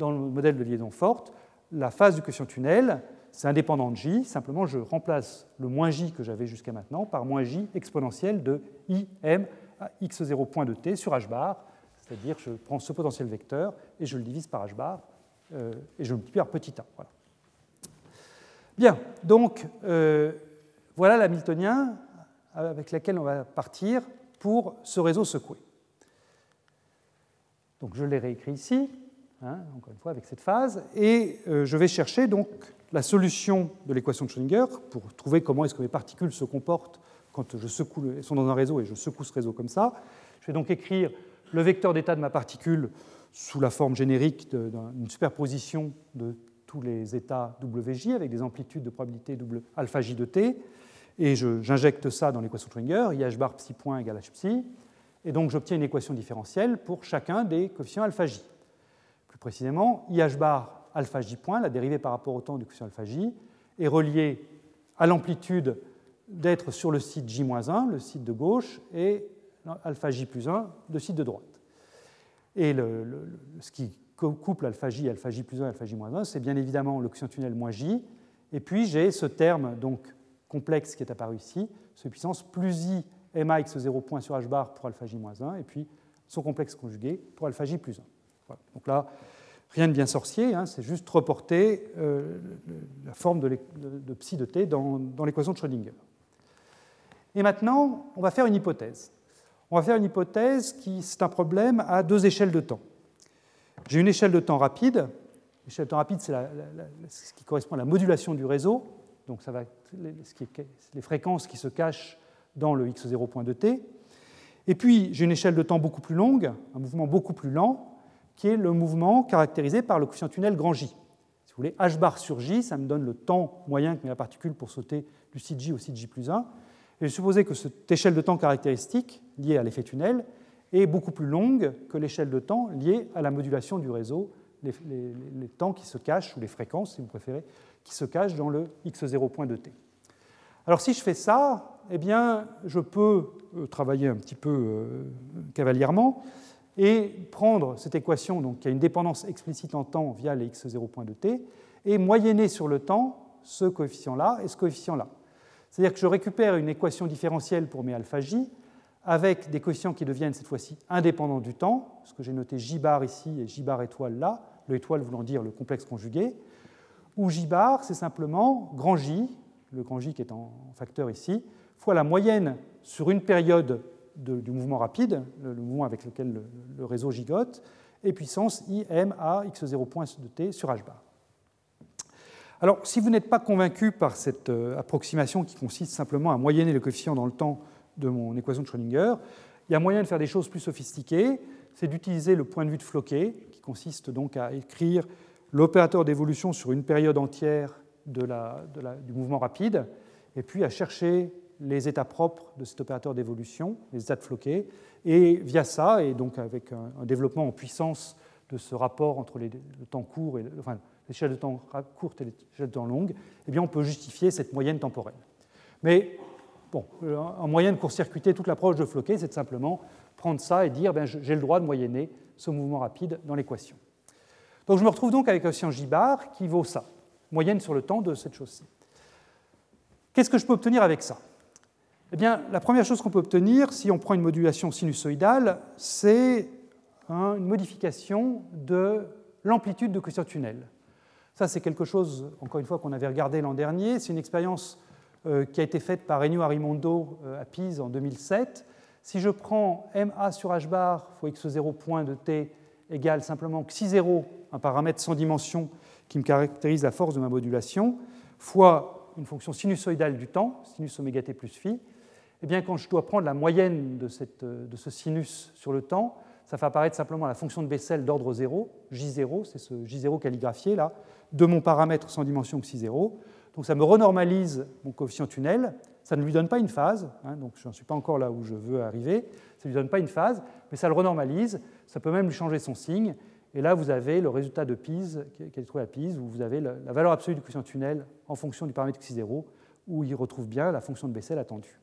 dans le modèle de liaison forte la phase du quotient tunnel, c'est indépendant de j, simplement je remplace le moins j que j'avais jusqu'à maintenant par moins j exponentiel de im à x0 point de t sur h bar, c'est-à-dire je prends ce potentiel vecteur et je le divise par h bar euh, et je le multiplie par petit a. Voilà. Bien, donc euh, voilà l'hamiltonien avec lequel on va partir pour ce réseau secoué. Donc je l'ai réécrit ici. Hein, encore une fois avec cette phase, et euh, je vais chercher donc la solution de l'équation de Schrödinger pour trouver comment est-ce que mes particules se comportent quand je secoue, elles sont dans un réseau et je secoue ce réseau comme ça. Je vais donc écrire le vecteur d'état de ma particule sous la forme générique d'une superposition de tous les états WJ avec des amplitudes de probabilité alpha J de T, et j'injecte ça dans l'équation de Schrödinger, IH bar psi point égale H psi, et donc j'obtiens une équation différentielle pour chacun des coefficients alpha J précisément, IH bar alpha j point, la dérivée par rapport au temps du quotient alpha j, est reliée à l'amplitude d'être sur le site j-1, le site de gauche, et alpha j plus 1, le site de droite. Et ce qui couple alpha j, alpha j plus 1 alpha j-1, c'est bien évidemment le quotient tunnel moins j. Et puis j'ai ce terme donc complexe qui est apparu ici, ce puissance plus i ma x0 point sur h bar pour alpha j-1, et puis son complexe conjugué pour alpha j plus 1. Donc là, rien de bien sorcier, hein, c'est juste reporter euh, la forme de, psi de t dans, l'équation de Schrödinger. Et maintenant, on va faire une hypothèse. On va faire une hypothèse qui, c'est un problème à deux échelles de temps. J'ai une échelle de temps rapide. L'échelle de temps rapide, c'est ce qui correspond à la modulation du réseau. Donc ça va les, les fréquences qui se cachent dans le x0 point de t. Et puis, j'ai une échelle de temps beaucoup plus longue, un mouvement beaucoup plus lent, qui est le mouvement caractérisé par le coefficient tunnel grand J. Si vous voulez, h bar sur J, ça me donne le temps moyen que met la particule pour sauter du site J au site J plus 1. Et je supposais que cette échelle de temps caractéristique liée à l'effet tunnel est beaucoup plus longue que l'échelle de temps liée à la modulation du réseau, les, temps qui se cachent, ou les fréquences, si vous préférez, qui se cachent dans le x0 point de t. Alors si je fais ça, eh bien, je peux euh, travailler un petit peu euh, cavalièrement et prendre cette équation donc, qui a une dépendance explicite en temps via les x0 points de t et moyenner sur le temps ce coefficient-là et ce coefficient-là. C'est-à-dire que je récupère une équation différentielle pour mes alpha j avec des coefficients qui deviennent cette fois-ci indépendants du temps, ce que j'ai noté j bar ici et j bar étoile là, le étoile voulant dire le complexe conjugué, où j bar c'est simplement grand J, le grand J qui est en facteur ici, fois la moyenne sur une période du mouvement rapide, le, mouvement avec lequel le, réseau gigote, et puissance IM à x0 point de t sur h bar. Alors, si vous n'êtes pas convaincu par cette euh, approximation qui consiste simplement à moyenner le coefficient dans le temps de mon équation de Schrödinger, il y a moyen de faire des choses plus sophistiquées, c'est d'utiliser le point de vue de Floquet, qui consiste donc à écrire l'opérateur d'évolution sur une période entière de du mouvement rapide, et puis à chercher les états propres de cet opérateur d'évolution, les états de Floquet, et via ça, et donc avec un, développement en puissance de ce rapport entre les, le temps et enfin, l'échelle de temps courte et l'échelle de temps longue, eh bien on peut justifier cette moyenne temporelle. Mais bon, en moyenne court-circuiter toute l'approche de Floquet, c'est simplement prendre ça et dire ben, j'ai le droit de moyenner ce mouvement rapide dans l'équation. Donc je me retrouve donc avec un science J bar qui vaut ça, moyenne sur le temps de cette chose-ci. Qu'est-ce que je peux obtenir avec ça? Eh bien, la première chose qu'on peut obtenir, si on prend une modulation sinusoïdale, c'est une modification de l'amplitude de quotient tunnel. Ça, c'est quelque chose, encore une fois, qu'on avait regardé l'an dernier. C'est une expérience euh, qui a été faite par Ennio Arimondo euh, à Pise en 2007. Si je prends MA sur H bar fois x0 point de t égale simplement xi0, un paramètre sans dimension qui me caractérise la force de ma modulation, fois une fonction sinusoïdale du temps, sinus oméga t plus phi, eh bien, quand je dois prendre la moyenne de, ce sinus sur le temps, ça fait apparaître simplement la fonction de Bessel d'ordre 0, J0, c'est ce J0 calligraphié là, de mon paramètre sans dimension xi0. Donc ça me renormalise mon coefficient tunnel, ça ne lui donne pas une phase, hein, donc je n'en suis pas encore là où je veux arriver, ça ne lui donne pas une phase, mais ça le renormalise, ça peut même lui changer son signe, et là vous avez le résultat de Pise, qui est trouvé à Pise, où vous avez la valeur absolue du coefficient tunnel en fonction du paramètre xi0, où il retrouve bien la fonction de Bessel attendue.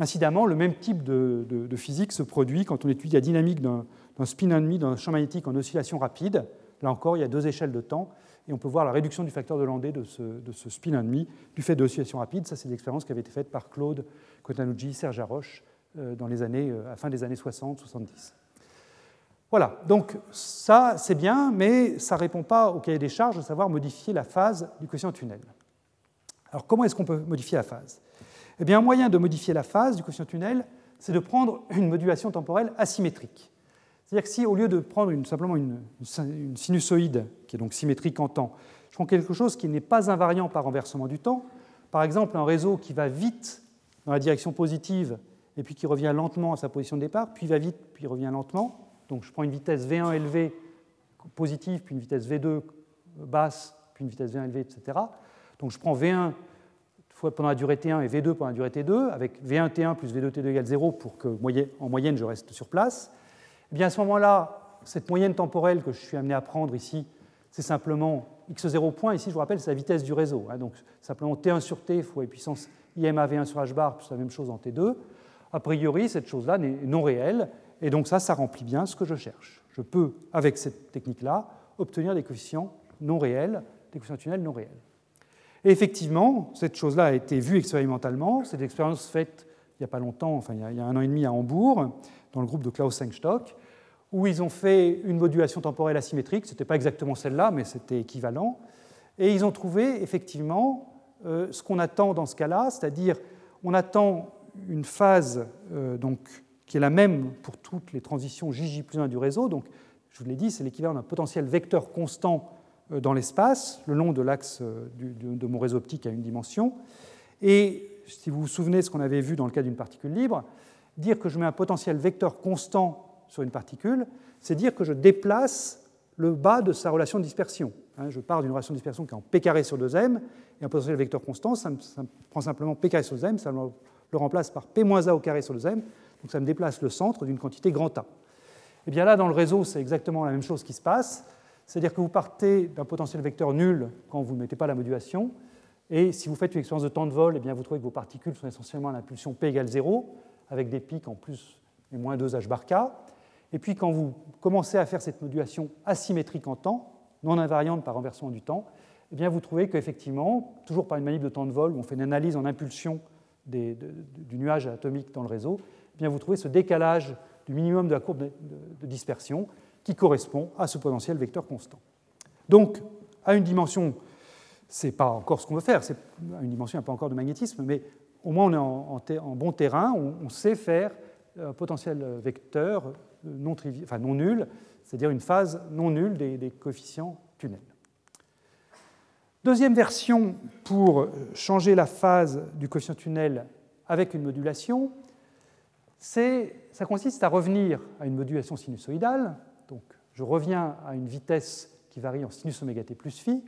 Incidemment, le même type de, physique se produit quand on étudie la dynamique d'un spin ennemi d'un champ magnétique en oscillation rapide. Là encore, il y a deux échelles de temps, et on peut voir la réduction du facteur de Landé de ce, spin ennemi du fait de l'oscillation rapide. Ça, c'est l'expérience qui avait été faite par Claude Cotanucci, Serge Haroche, euh, dans les années, euh, à la fin des années 60-70. Voilà, donc ça, c'est bien, mais ça ne répond pas au cahier des charges de savoir modifier la phase du quotient tunnel. Alors, comment est-ce qu'on peut modifier la phase? Eh bien, un moyen de modifier la phase du quotient tunnel, c'est de prendre une modulation temporelle asymétrique. C'est-à-dire que si, au lieu de prendre simplement une, sinusoïde, qui est donc symétrique en temps, je prends quelque chose qui n'est pas invariant par renversement du temps, par exemple un réseau qui va vite dans la direction positive et puis qui revient lentement à sa position de départ, puis va vite, puis revient lentement. Donc je prends une vitesse V1 élevée positive, puis une vitesse V2 basse, puis une vitesse V1 élevée, etc. Donc je prends V1 pendant la durée T1 et V2 pendant la durée T2, avec V1 T1 plus V2 T2 égale 0 pour que, en moyenne, je reste sur place, eh bien à ce moment-là, cette moyenne temporelle que je suis amené à prendre ici, c'est simplement x0 point. Ici, je vous rappelle, c'est la vitesse du réseau. Hein. donc simplement T1 sur T fois puissance IMA V1 sur H bar, plus la même chose en T2. A priori, cette chose-là n'est non réelle, et donc ça, ça remplit bien ce que je cherche. Je peux, avec cette technique-là, obtenir des coefficients non réels, des coefficients tunnels non réels. Et effectivement, cette chose-là a été vue expérimentalement. C'est une expérience faite il n'y a pas longtemps, enfin il y a un an et demi à Hambourg, dans le groupe de Klaus Sengstock, où ils ont fait une modulation temporelle asymétrique. Ce n'était pas exactement celle-là, mais c'était équivalent. Et ils ont trouvé effectivement euh, ce qu'on attend dans ce cas-là, c'est-à-dire on attend une phase euh, donc, qui est la même pour toutes les transitions JJ plus 1 du réseau. Donc, je vous l'ai dit, c'est l'équivalent d'un potentiel vecteur constant dans l'espace, le long de l'axe euh, de mon réseau optique à une dimension. Et si vous vous souvenez de ce qu'on avait vu dans le cas d'une particule libre, dire que je mets un potentiel vecteur constant sur une particule, c'est dire que je déplace le bas de sa relation de dispersion. Hein, je pars d'une relation de dispersion qui est en p carré sur 2m, et un potentiel vecteur constant, ça me, prend simplement p carré sur 2m, ça me le remplace par p-a au carré sur 2m, donc ça me déplace le centre d'une quantité grand A. Et eh bien là, dans le réseau, c'est exactement la même chose qui se passe. C'est-à-dire que vous partez d'un potentiel vecteur nul quand vous ne mettez pas la modulation, et si vous faites une expérience de temps de vol, eh bien vous trouvez que vos particules sont essentiellement à l'impulsion p égale 0, avec des pics en plus et moins 2 h bar k. Et puis quand vous commencez à faire cette modulation asymétrique en temps, non invariante par renversement du temps, eh bien vous trouvez qu'effectivement, toujours par une manip de temps de vol où on fait une analyse en impulsion du nuage atomique dans le réseau, eh bien vous trouvez ce décalage du minimum de la courbe de dispersion qui correspond à ce potentiel vecteur constant. Donc, à une dimension, ce n'est pas encore ce qu'on veut faire, c'est à une dimension, il n'y a pas encore de magnétisme, mais au moins on est en, bon terrain, on, sait faire un potentiel vecteur non, enfin non nul, c'est-à-dire une phase non nulle des, des coefficients tunnels. Deuxième version pour changer la phase du coefficient tunnel avec une modulation, ça consiste à revenir à une modulation sinusoïdale, je reviens à une vitesse qui varie en sinus oméga t plus phi.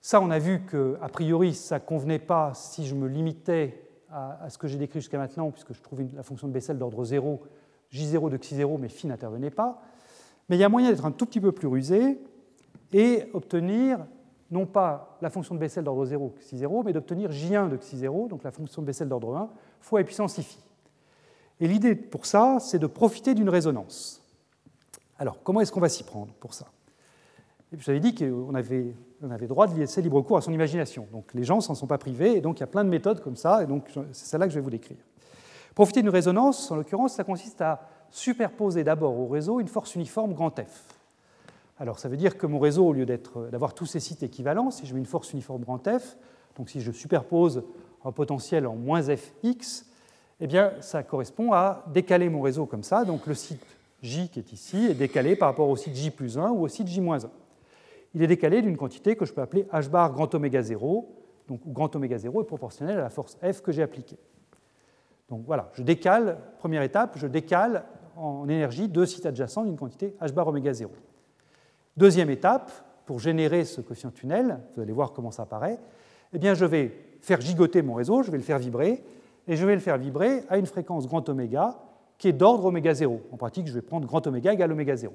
Ça, on a vu qu'a priori, ça ne convenait pas si je me limitais à, ce que j'ai décrit jusqu'à maintenant, puisque je trouvais la fonction de Bessel d'ordre 0, J0 de xi0, mais phi n'intervenait pas. Mais il y a moyen d'être un tout petit peu plus rusé et obtenir non pas la fonction de Bessel d'ordre 0, xi0, mais d'obtenir J1 de xi0, donc la fonction de Bessel d'ordre 1, fois e puissance phi. Et l'idée pour ça, c'est de profiter d'une résonance. Alors, comment est-ce qu'on va s'y prendre pour ça? Je vous avais dit qu'on avait, on avait droit de laisser libre cours à son imagination. Donc, les gens ne s'en sont pas privés, et donc il y a plein de méthodes comme ça, et donc c'est celle-là que je vais vous décrire. Profiter d'une résonance, en l'occurrence, ça consiste à superposer d'abord au réseau une force uniforme grand F. Alors, ça veut dire que mon réseau, au lieu d'avoir tous ces sites équivalents, si je mets une force uniforme grand F, donc si je superpose un potentiel en moins fx, eh bien, ça correspond à décaler mon réseau comme ça. Donc, le site J qui est ici est décalé par rapport au site J plus 1 ou au site J-1. Il est décalé d'une quantité que je peux appeler h bar grand oméga 0, donc grand oméga 0 est proportionnel à la force F que j'ai appliquée. Donc voilà, je décale, première étape, je décale en énergie deux sites adjacents d'une quantité h bar oméga 0. Deuxième étape, pour générer ce coefficient tunnel, vous allez voir comment ça apparaît, eh bien, je vais faire gigoter mon réseau, je vais le faire vibrer, et je vais le faire vibrer à une fréquence grand oméga qui est d'ordre oméga 0. En pratique, je vais prendre grand oméga égale oméga 0.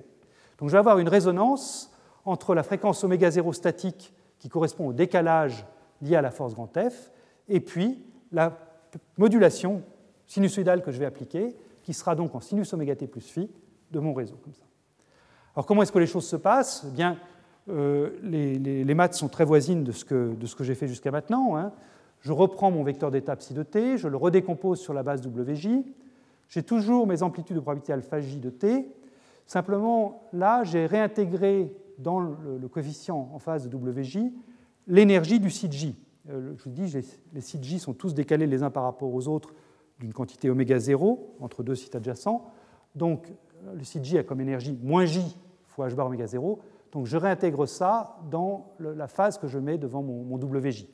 Donc je vais avoir une résonance entre la fréquence oméga 0 statique qui correspond au décalage lié à la force grand F, et puis la modulation sinusoïdale que je vais appliquer, qui sera donc en sinus oméga t plus phi de mon réseau. Comme ça. Alors comment est-ce que les choses se passent? Eh bien, euh, les, maths sont très voisines de ce que, j'ai fait jusqu'à maintenant. Hein. Je reprends mon vecteur d'étape psi de t, je le redécompose sur la base wj. J'ai toujours mes amplitudes de probabilité alpha j de t. Simplement, là, j'ai réintégré dans le, coefficient en phase de wj l'énergie du site j. Euh, je vous dis, les sites j sont tous décalés les uns par rapport aux autres d'une quantité oméga 0 entre deux sites adjacents. Donc, le site j a comme énergie moins j fois h bar oméga 0. Donc je réintègre ça dans la phase que je mets devant mon, WJ.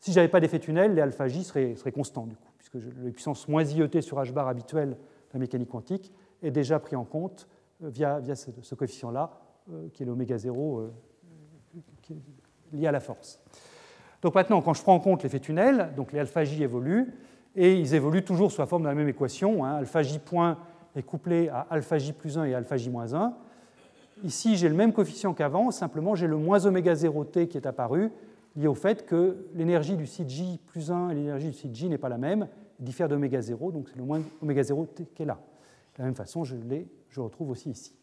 Si je n'avais pas d'effet tunnel, les alpha J seraient, constants, du coup, puisque la puissance moins IET sur H bar habituelle de la mécanique quantique est déjà pris en compte euh, via, ce, coefficient-là, euh, qui est l'oméga 0 euh, lié à la force. Donc maintenant, quand je prends en compte l'effet tunnel, donc les alpha J évoluent, et ils évoluent toujours sous la forme de la même équation. Hein. alpha J point est couplé à alpha J plus 1 et alpha J moins 1. Ici, j'ai le même coefficient qu'avant, simplement j'ai le moins oméga 0t qui est apparu, lié au fait que l'énergie du site J plus 1 et l'énergie du site J n'est pas la même, diffère d'oméga 0, donc c'est le moins oméga 0t qui est là. De la même façon, je, je retrouve aussi ici.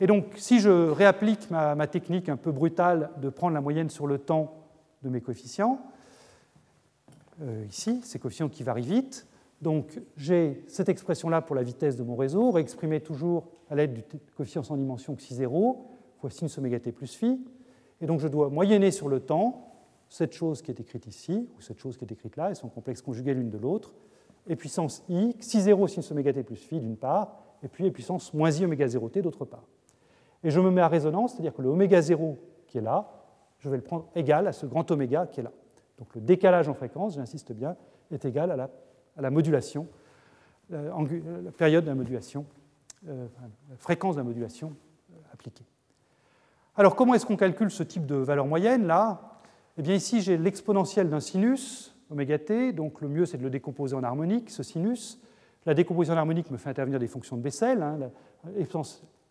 Et donc, si je réapplique ma, technique un peu brutale de prendre la moyenne sur le temps de mes coefficients, euh, ici, ces coefficients qui varient vite, donc j'ai cette expression-là pour la vitesse de mon réseau, réexprimée toujours à l'aide du coefficient sans dimension xi 0 fois sinus oméga t plus phi. Et donc je dois moyenner sur le temps cette chose qui est écrite ici, ou cette chose qui est écrite là, elles sont complexes conjuguées l'une de l'autre, et puissance i, xi 0 sinus oméga t plus phi d'une part, et puis puissance moins i oméga 0 t d'autre part. Et je me mets à résonance, c'est-à-dire que le oméga 0 qui est là, je vais le prendre égal à ce grand oméga qui est là. Donc le décalage en fréquence, j'insiste bien, est égal à la à la modulation, euh, euh, la période de la modulation, euh, la fréquence de la modulation appliquée. Alors comment est-ce qu'on calcule ce type de valeur moyenne là? Eh bien ici j'ai l'exponentielle d'un sinus, oméga t, donc le mieux c'est de le décomposer en harmonique, ce sinus. La décomposition en harmonique me fait intervenir des fonctions de Bessel. Hein.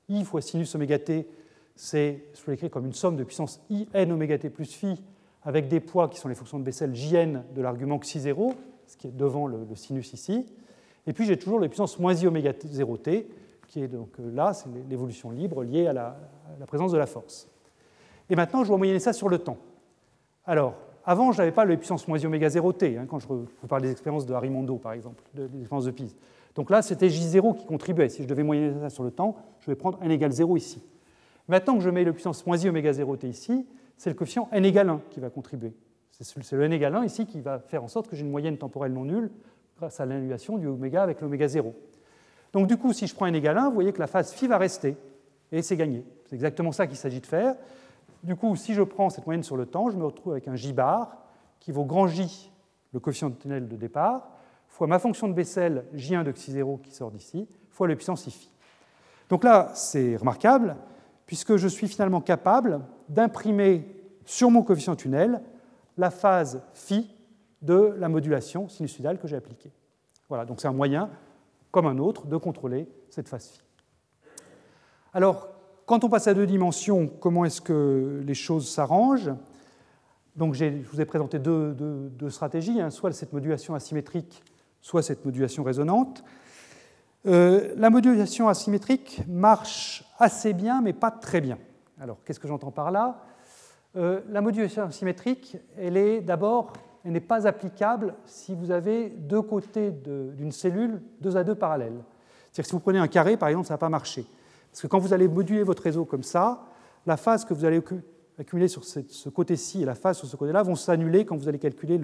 I fois sinus oméga t, c'est, je peux l'écrire comme une somme de puissance i n oméga t plus phi avec des poids qui sont les fonctions de Bessel jn de l'argument xi 0 ce qui est devant le, sinus ici. Et puis j'ai toujours la puissance moins i oméga 0t, qui est donc euh, là, c'est l'évolution libre liée à la, présence de la force. Et maintenant, je dois moyenner ça sur le temps. Alors, avant, je n'avais pas la puissance moins i oméga 0t, hein, quand je vous parle des expériences de Harimondo, par exemple, des expériences de Pise. Donc là, c'était J0 qui contribuait. Si je devais moyenner ça sur le temps, je vais prendre n égale 0 ici. Maintenant que je mets la puissance moins i oméga 0t ici, c'est le coefficient n égale 1 qui va contribuer. C'est le n égale 1 ici qui va faire en sorte que j'ai une moyenne temporelle non nulle grâce à l'annulation du oméga avec l'oméga 0. Donc du coup, si je prends n égale 1, vous voyez que la phase phi va rester, et c'est gagné. C'est exactement ça qu'il s'agit de faire. Du coup, si je prends cette moyenne sur le temps, je me retrouve avec un j bar qui vaut grand J, le coefficient de tunnel de départ, fois ma fonction de Bessel, J1 de xi 0 qui sort d'ici, fois le puissance phi. Donc là, c'est remarquable, puisque je suis finalement capable d'imprimer sur mon coefficient tunnel la phase phi de la modulation sinusoïdale que j'ai appliquée. Voilà, donc c'est un moyen, comme un autre, de contrôler cette phase phi. Alors, quand on passe à deux dimensions, comment est-ce que les choses s'arrangent? Donc, je vous ai présenté deux, stratégies, hein, soit cette modulation asymétrique, soit cette modulation résonante. Euh, la modulation asymétrique marche assez bien, mais pas très bien. Alors, qu'est-ce que j'entends par là? Euh, la modulation symétrique, elle est d'abord, elle n'est pas applicable si vous avez deux côtés d'une cellule, deux à deux parallèles. C'est-à-dire si vous prenez un carré, par exemple, ça ne va pas marcher. Parce que quand vous allez moduler votre réseau comme ça, la phase que vous allez accumuler sur ce côté-ci et la phase sur ce côté-là vont s'annuler quand vous allez calculer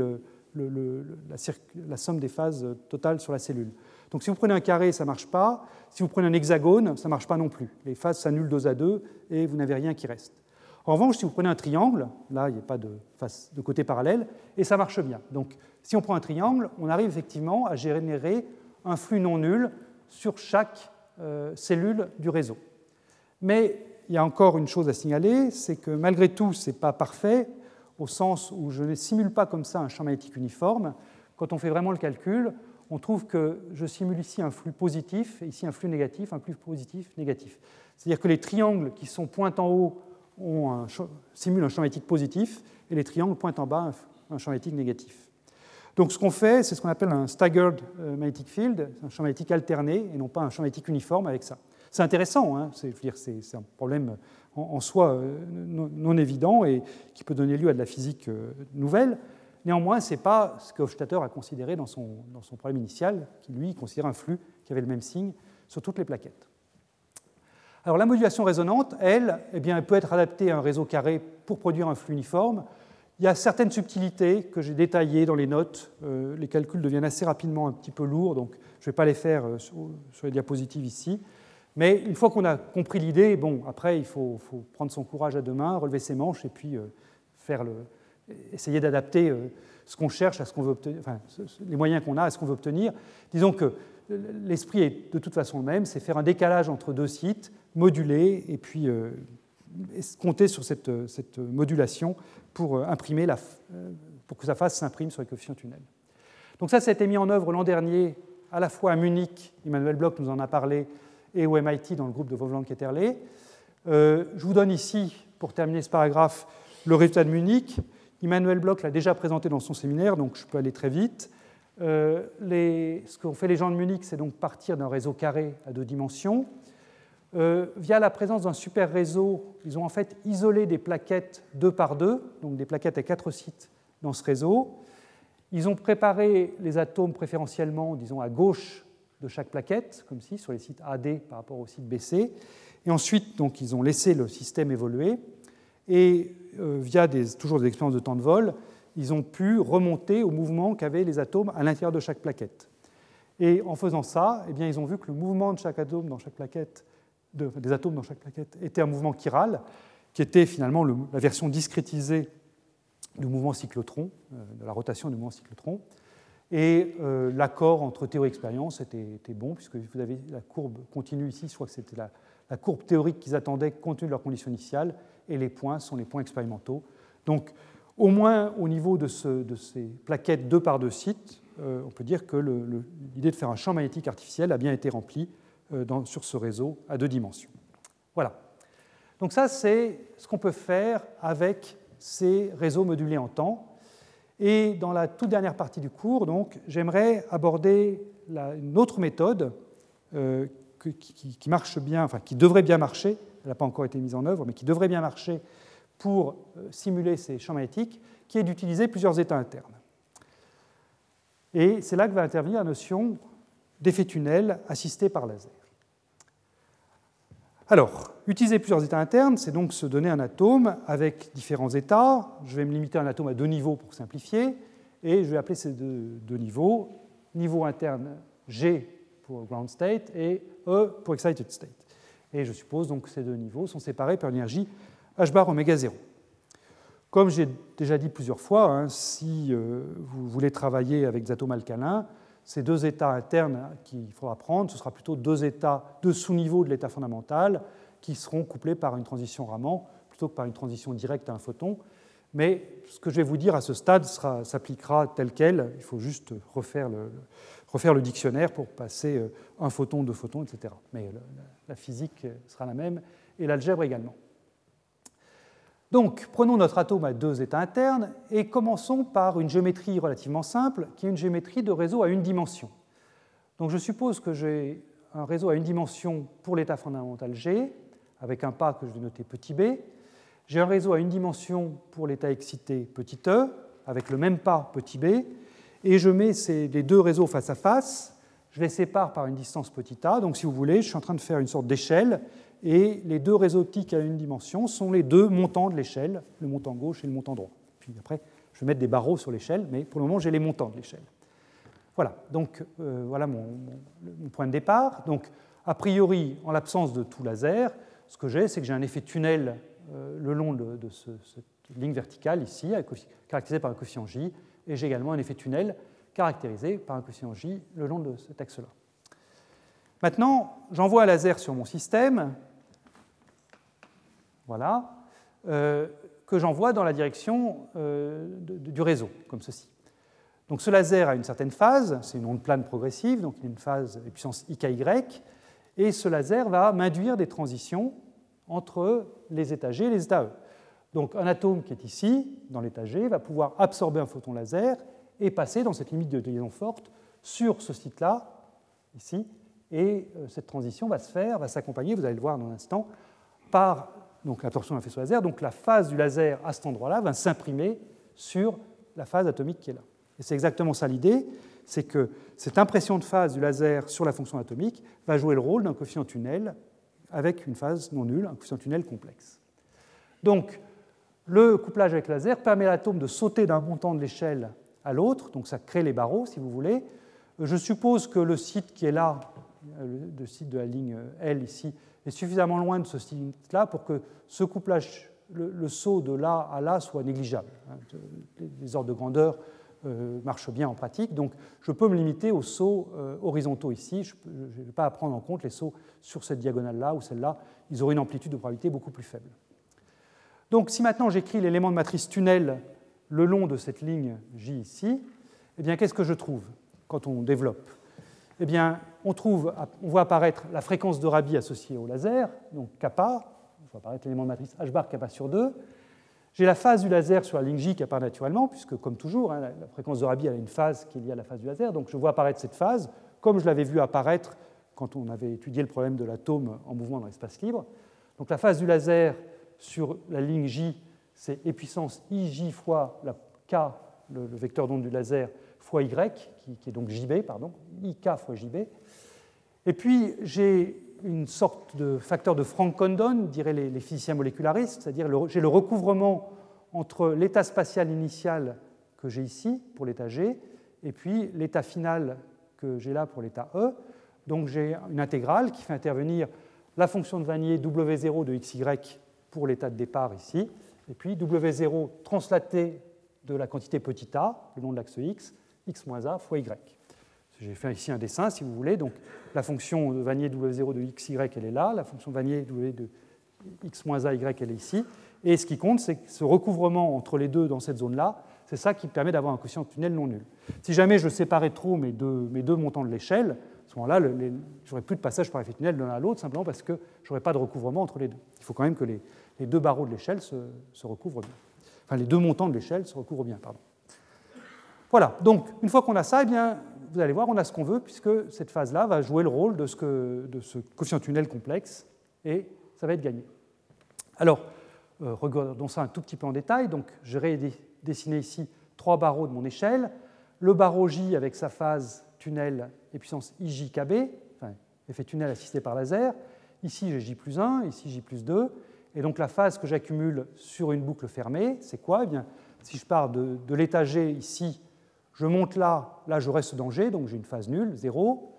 la, somme des phases totales sur la cellule. Donc si vous prenez un carré, ça ne marche pas. Si vous prenez un hexagone, ça ne marche pas non plus. Les phases s'annulent deux à deux et vous n'avez rien qui reste. En revanche, si vous prenez un triangle, là, il n'y a pas de, face, de côté parallèle, et ça marche bien. Donc, si on prend un triangle, on arrive effectivement à générer un flux non nul sur chaque cellule du réseau. Mais il y a encore une chose à signaler, c'est que malgré tout, ce n'est pas parfait, au sens où je ne simule pas comme ça un champ magnétique uniforme. Quand on fait vraiment le calcul, on trouve que je simule ici un flux positif ici un flux négatif, un flux positif, négatif. C'est-à-dire que les triangles qui sont pointe en haut simulent un champ magnétique positif et les triangles pointe en bas un champ magnétique négatif. Donc ce qu'on fait, c'est ce qu'on appelle un staggered euh, magnetic field, un champ magnétique alterné et non pas un champ magnétique uniforme avec ça. C'est intéressant, hein, c'est un problème en, soi euh, non, évident et qui peut donner lieu à de la physique euh, nouvelle. Néanmoins, ce n'est pas ce que Hofstadter a considéré dans son, dans son problème initial, qui lui considère un flux qui avait le même signe sur toutes les plaquettes. Alors la modulation résonante, elle, eh bien, elle peut être adaptée à un réseau carré pour produire un flux uniforme. Il y a certaines subtilités que j'ai détaillées dans les notes. Euh, les calculs deviennent assez rapidement un petit peu lourds, donc je ne vais pas les faire sur, sur les diapositives ici. Mais une fois qu'on a compris l'idée, bon, après, il faut, prendre son courage à deux mains, relever ses manches et puis euh, faire le, essayer d'adapter euh, ce qu'on cherche à ce qu'on veut obtenir, enfin, les moyens qu'on a à ce qu'on veut obtenir. Disons que l'esprit est de toute façon le même, c'est faire un décalage entre deux sites, moduler et puis euh, compter sur cette, cette modulation pour imprimer la, pour que sa face s'imprime sur les coefficients tunnels. Donc ça, ça a été mis en œuvre l'an dernier, à la fois à Munich, Emmanuel Bloch nous en a parlé, et au MIT dans le groupe de Vauveland-Ketterle. Euh, je vous donne ici, pour terminer ce paragraphe, le résultat de Munich. Emmanuel Bloch l'a déjà présenté dans son séminaire, donc je peux aller très vite. Euh, ce qu'ont fait les gens de Munich, c'est donc partir d'un réseau carré à deux dimensions. Euh, via la présence d'un super réseau, ils ont en fait isolé des plaquettes deux par deux, donc des plaquettes à quatre sites dans ce réseau. Ils ont préparé les atomes préférentiellement, disons, à gauche de chaque plaquette, comme si sur les sites AD par rapport au site BC. Et ensuite, donc, ils ont laissé le système évoluer. Et euh, via des, toujours des expériences de temps de vol, ils ont pu remonter au mouvement qu'avaient les atomes à l'intérieur de chaque plaquette. Et en faisant ça, eh bien, ils ont vu que le mouvement de chaque atome dans chaque plaquette, des atomes dans chaque plaquette, était un mouvement chiral, qui était finalement la version discrétisée du mouvement cyclotron, euh, de la rotation du mouvement cyclotron. Et euh, l'accord entre théorie et expérience était, bon, puisque vous avez la courbe continue ici, je crois que c'était la, courbe théorique qu'ils attendaient compte tenu de leurs conditions initiales, et les points sont les points expérimentaux. Donc, au moins au niveau de, ces plaquettes deux par deux sites, euh, on peut dire que l'idée de faire un champ magnétique artificiel a bien été remplie euh, sur ce réseau à deux dimensions. Voilà. Donc ça, c'est ce qu'on peut faire avec ces réseaux modulés en temps. Et dans la toute dernière partie du cours, j'aimerais aborder une autre méthode euh, qui, marche bien, enfin qui devrait bien marcher, elle n'a pas encore été mise en œuvre, mais qui devrait bien marcher pour euh, simuler ces champs magnétiques, qui est d'utiliser plusieurs états internes. Et c'est là que va intervenir la notion d'effet tunnel assisté par laser. Alors, utiliser plusieurs états internes, c'est donc se donner un atome avec différents états. Je vais me limiter à un atome à deux niveaux pour simplifier, et je vais appeler ces deux, niveaux niveau interne G pour ground state et E pour excited state. Et je suppose donc que ces deux niveaux sont séparés par l'énergie H bar oméga 0. Comme j'ai déjà dit plusieurs fois, hein, si euh, vous voulez travailler avec des atomes alcalins, ces deux états internes qu'il faudra prendre, ce sera plutôt deux états, deux sous-niveaux de l'état fondamental qui seront couplés par une transition Raman plutôt que par une transition directe à un photon. Mais ce que je vais vous dire à ce stade s'appliquera tel quel. Il faut juste refaire le, dictionnaire pour passer euh, un photon, deux photons, etc. Mais la physique sera la même et l'algèbre également. Donc, prenons notre atome à deux états internes et commençons par une géométrie relativement simple, qui est une géométrie de réseau à une dimension. Donc, je suppose que j'ai un réseau à une dimension pour l'état fondamental G, avec un pas que je vais noter petit b. J'ai un réseau à une dimension pour l'état excité petit e, avec le même pas petit b. Et je mets ces, les deux réseaux face à face. Je les sépare par une distance petit a. Donc, si vous voulez, je suis en train de faire une sorte d'échelle et les deux réseaux optiques à une dimension sont les deux montants de l'échelle, le montant gauche et le montant droit. Puis après, je vais mettre des barreaux sur l'échelle, mais pour le moment, j'ai les montants de l'échelle. Voilà, donc euh, voilà mon, point de départ. Donc, a priori, en l'absence de tout laser, ce que j'ai, c'est que j'ai un effet tunnel euh, le long de, cette ligne verticale ici, caractérisé par un coefficient J, et j'ai également un effet tunnel caractérisé par un coefficient J le long de cet axe-là. Maintenant, j'envoie un laser sur mon système, voilà, euh, que j'envoie dans la direction euh, du réseau, comme ceci. Donc ce laser a une certaine phase, c'est une onde plane progressive, donc une phase de puissance IKY, et ce laser va m'induire des transitions entre les états G et les états E. Donc un atome qui est ici, dans l'état G, va pouvoir absorber un photon laser et passer dans cette limite de liaison forte sur ce site-là, ici, et euh, cette transition va se faire, va s'accompagner, vous allez le voir dans un instant, par l'absorption d'un faisceau laser. Donc la phase du laser à cet endroit-là va s'imprimer sur la phase atomique qui est là. Et c'est exactement ça l'idée, c'est que cette impression de phase du laser sur la fonction atomique va jouer le rôle d'un coefficient tunnel avec une phase non nulle, un coefficient tunnel complexe. Donc, le couplage avec laser permet à l'atome de sauter d'un montant de l'échelle à l'autre, donc ça crée les barreaux, si vous voulez. Je suppose que le site qui est là, le site de la ligne L ici, est suffisamment loin de ce site-là pour que ce couplage, le, saut de là à là, soit négligeable. Les ordres de grandeur euh, marchent bien en pratique, donc je peux me limiter aux sauts euh, horizontaux ici. Je ne vais pas prendre en compte les sauts sur cette diagonale-là ou celle-là. Ils auraient une amplitude de probabilité beaucoup plus faible. Donc si maintenant j'écris l'élément de matrice tunnel le long de cette ligne J ici, eh bien qu'est-ce que je trouve quand on développe? Eh bien, on, trouve, on voit apparaître la fréquence de Rabi associée au laser, donc kappa, on voit apparaître l'élément de matrice H bar kappa sur 2. J'ai la phase du laser sur la ligne J qui apparaît naturellement, puisque comme toujours, hein, la fréquence de Rabi a une phase qui est liée à la phase du laser, donc je vois apparaître cette phase, comme je l'avais vu apparaître quand on avait étudié le problème de l'atome en mouvement dans l'espace libre. Donc la phase du laser sur la ligne J, c'est e puissance ij fois la k, le, vecteur d'onde du laser, fois y, qui, est donc jb, pardon, ik fois jb. Et puis j'ai une sorte de facteur de Frank-Condon, diraient les, physiciens molécularistes, c'est-à-dire j'ai le recouvrement entre l'état spatial initial que j'ai ici pour l'état G et puis l'état final que j'ai là pour l'état E. Donc j'ai une intégrale qui fait intervenir la fonction de Vanier W0 de xy pour l'état de départ ici, et puis W0 translaté de la quantité petit a, le long de l'axe x, x moins a fois y. J'ai fait ici un dessin, si vous voulez. Donc la fonction de Vanier W0 de xy, elle est là. La fonction Vanier W de x moins a, y, elle est ici. Et ce qui compte, c'est ce recouvrement entre les deux dans cette zone-là, c'est ça qui permet d'avoir un quotient tunnel non nul. Si jamais je séparais trop mes deux, montants de l'échelle, ce moment-là, j'aurais plus de passage par effet tunnel de l'un à l'autre, simplement parce que je n'aurais pas de recouvrement entre les deux. Il faut quand même que les, deux barreaux de l'échelle se, recouvrent bien. Enfin, les deux montants de l'échelle se recouvrent bien. Voilà, donc une fois qu'on a ça, eh bien, vous allez voir, on a ce qu'on veut, puisque cette phase-là va jouer le rôle de ce, que, coefficient tunnel complexe, et ça va être gagné. Alors, euh, regardons ça un tout petit peu en détail. Donc, j'ai dessiné ici trois barreaux de mon échelle. Le barreau J avec sa phase tunnel et puissance IJKB, enfin, effet tunnel assisté par laser. Ici, j'ai J plus 1, ici J plus 2. Et donc la phase que j'accumule sur une boucle fermée, c'est quoi? Eh bien, Si je pars de, l'état G ici, je monte là, là je reste dans G, donc j'ai une phase nulle, 0.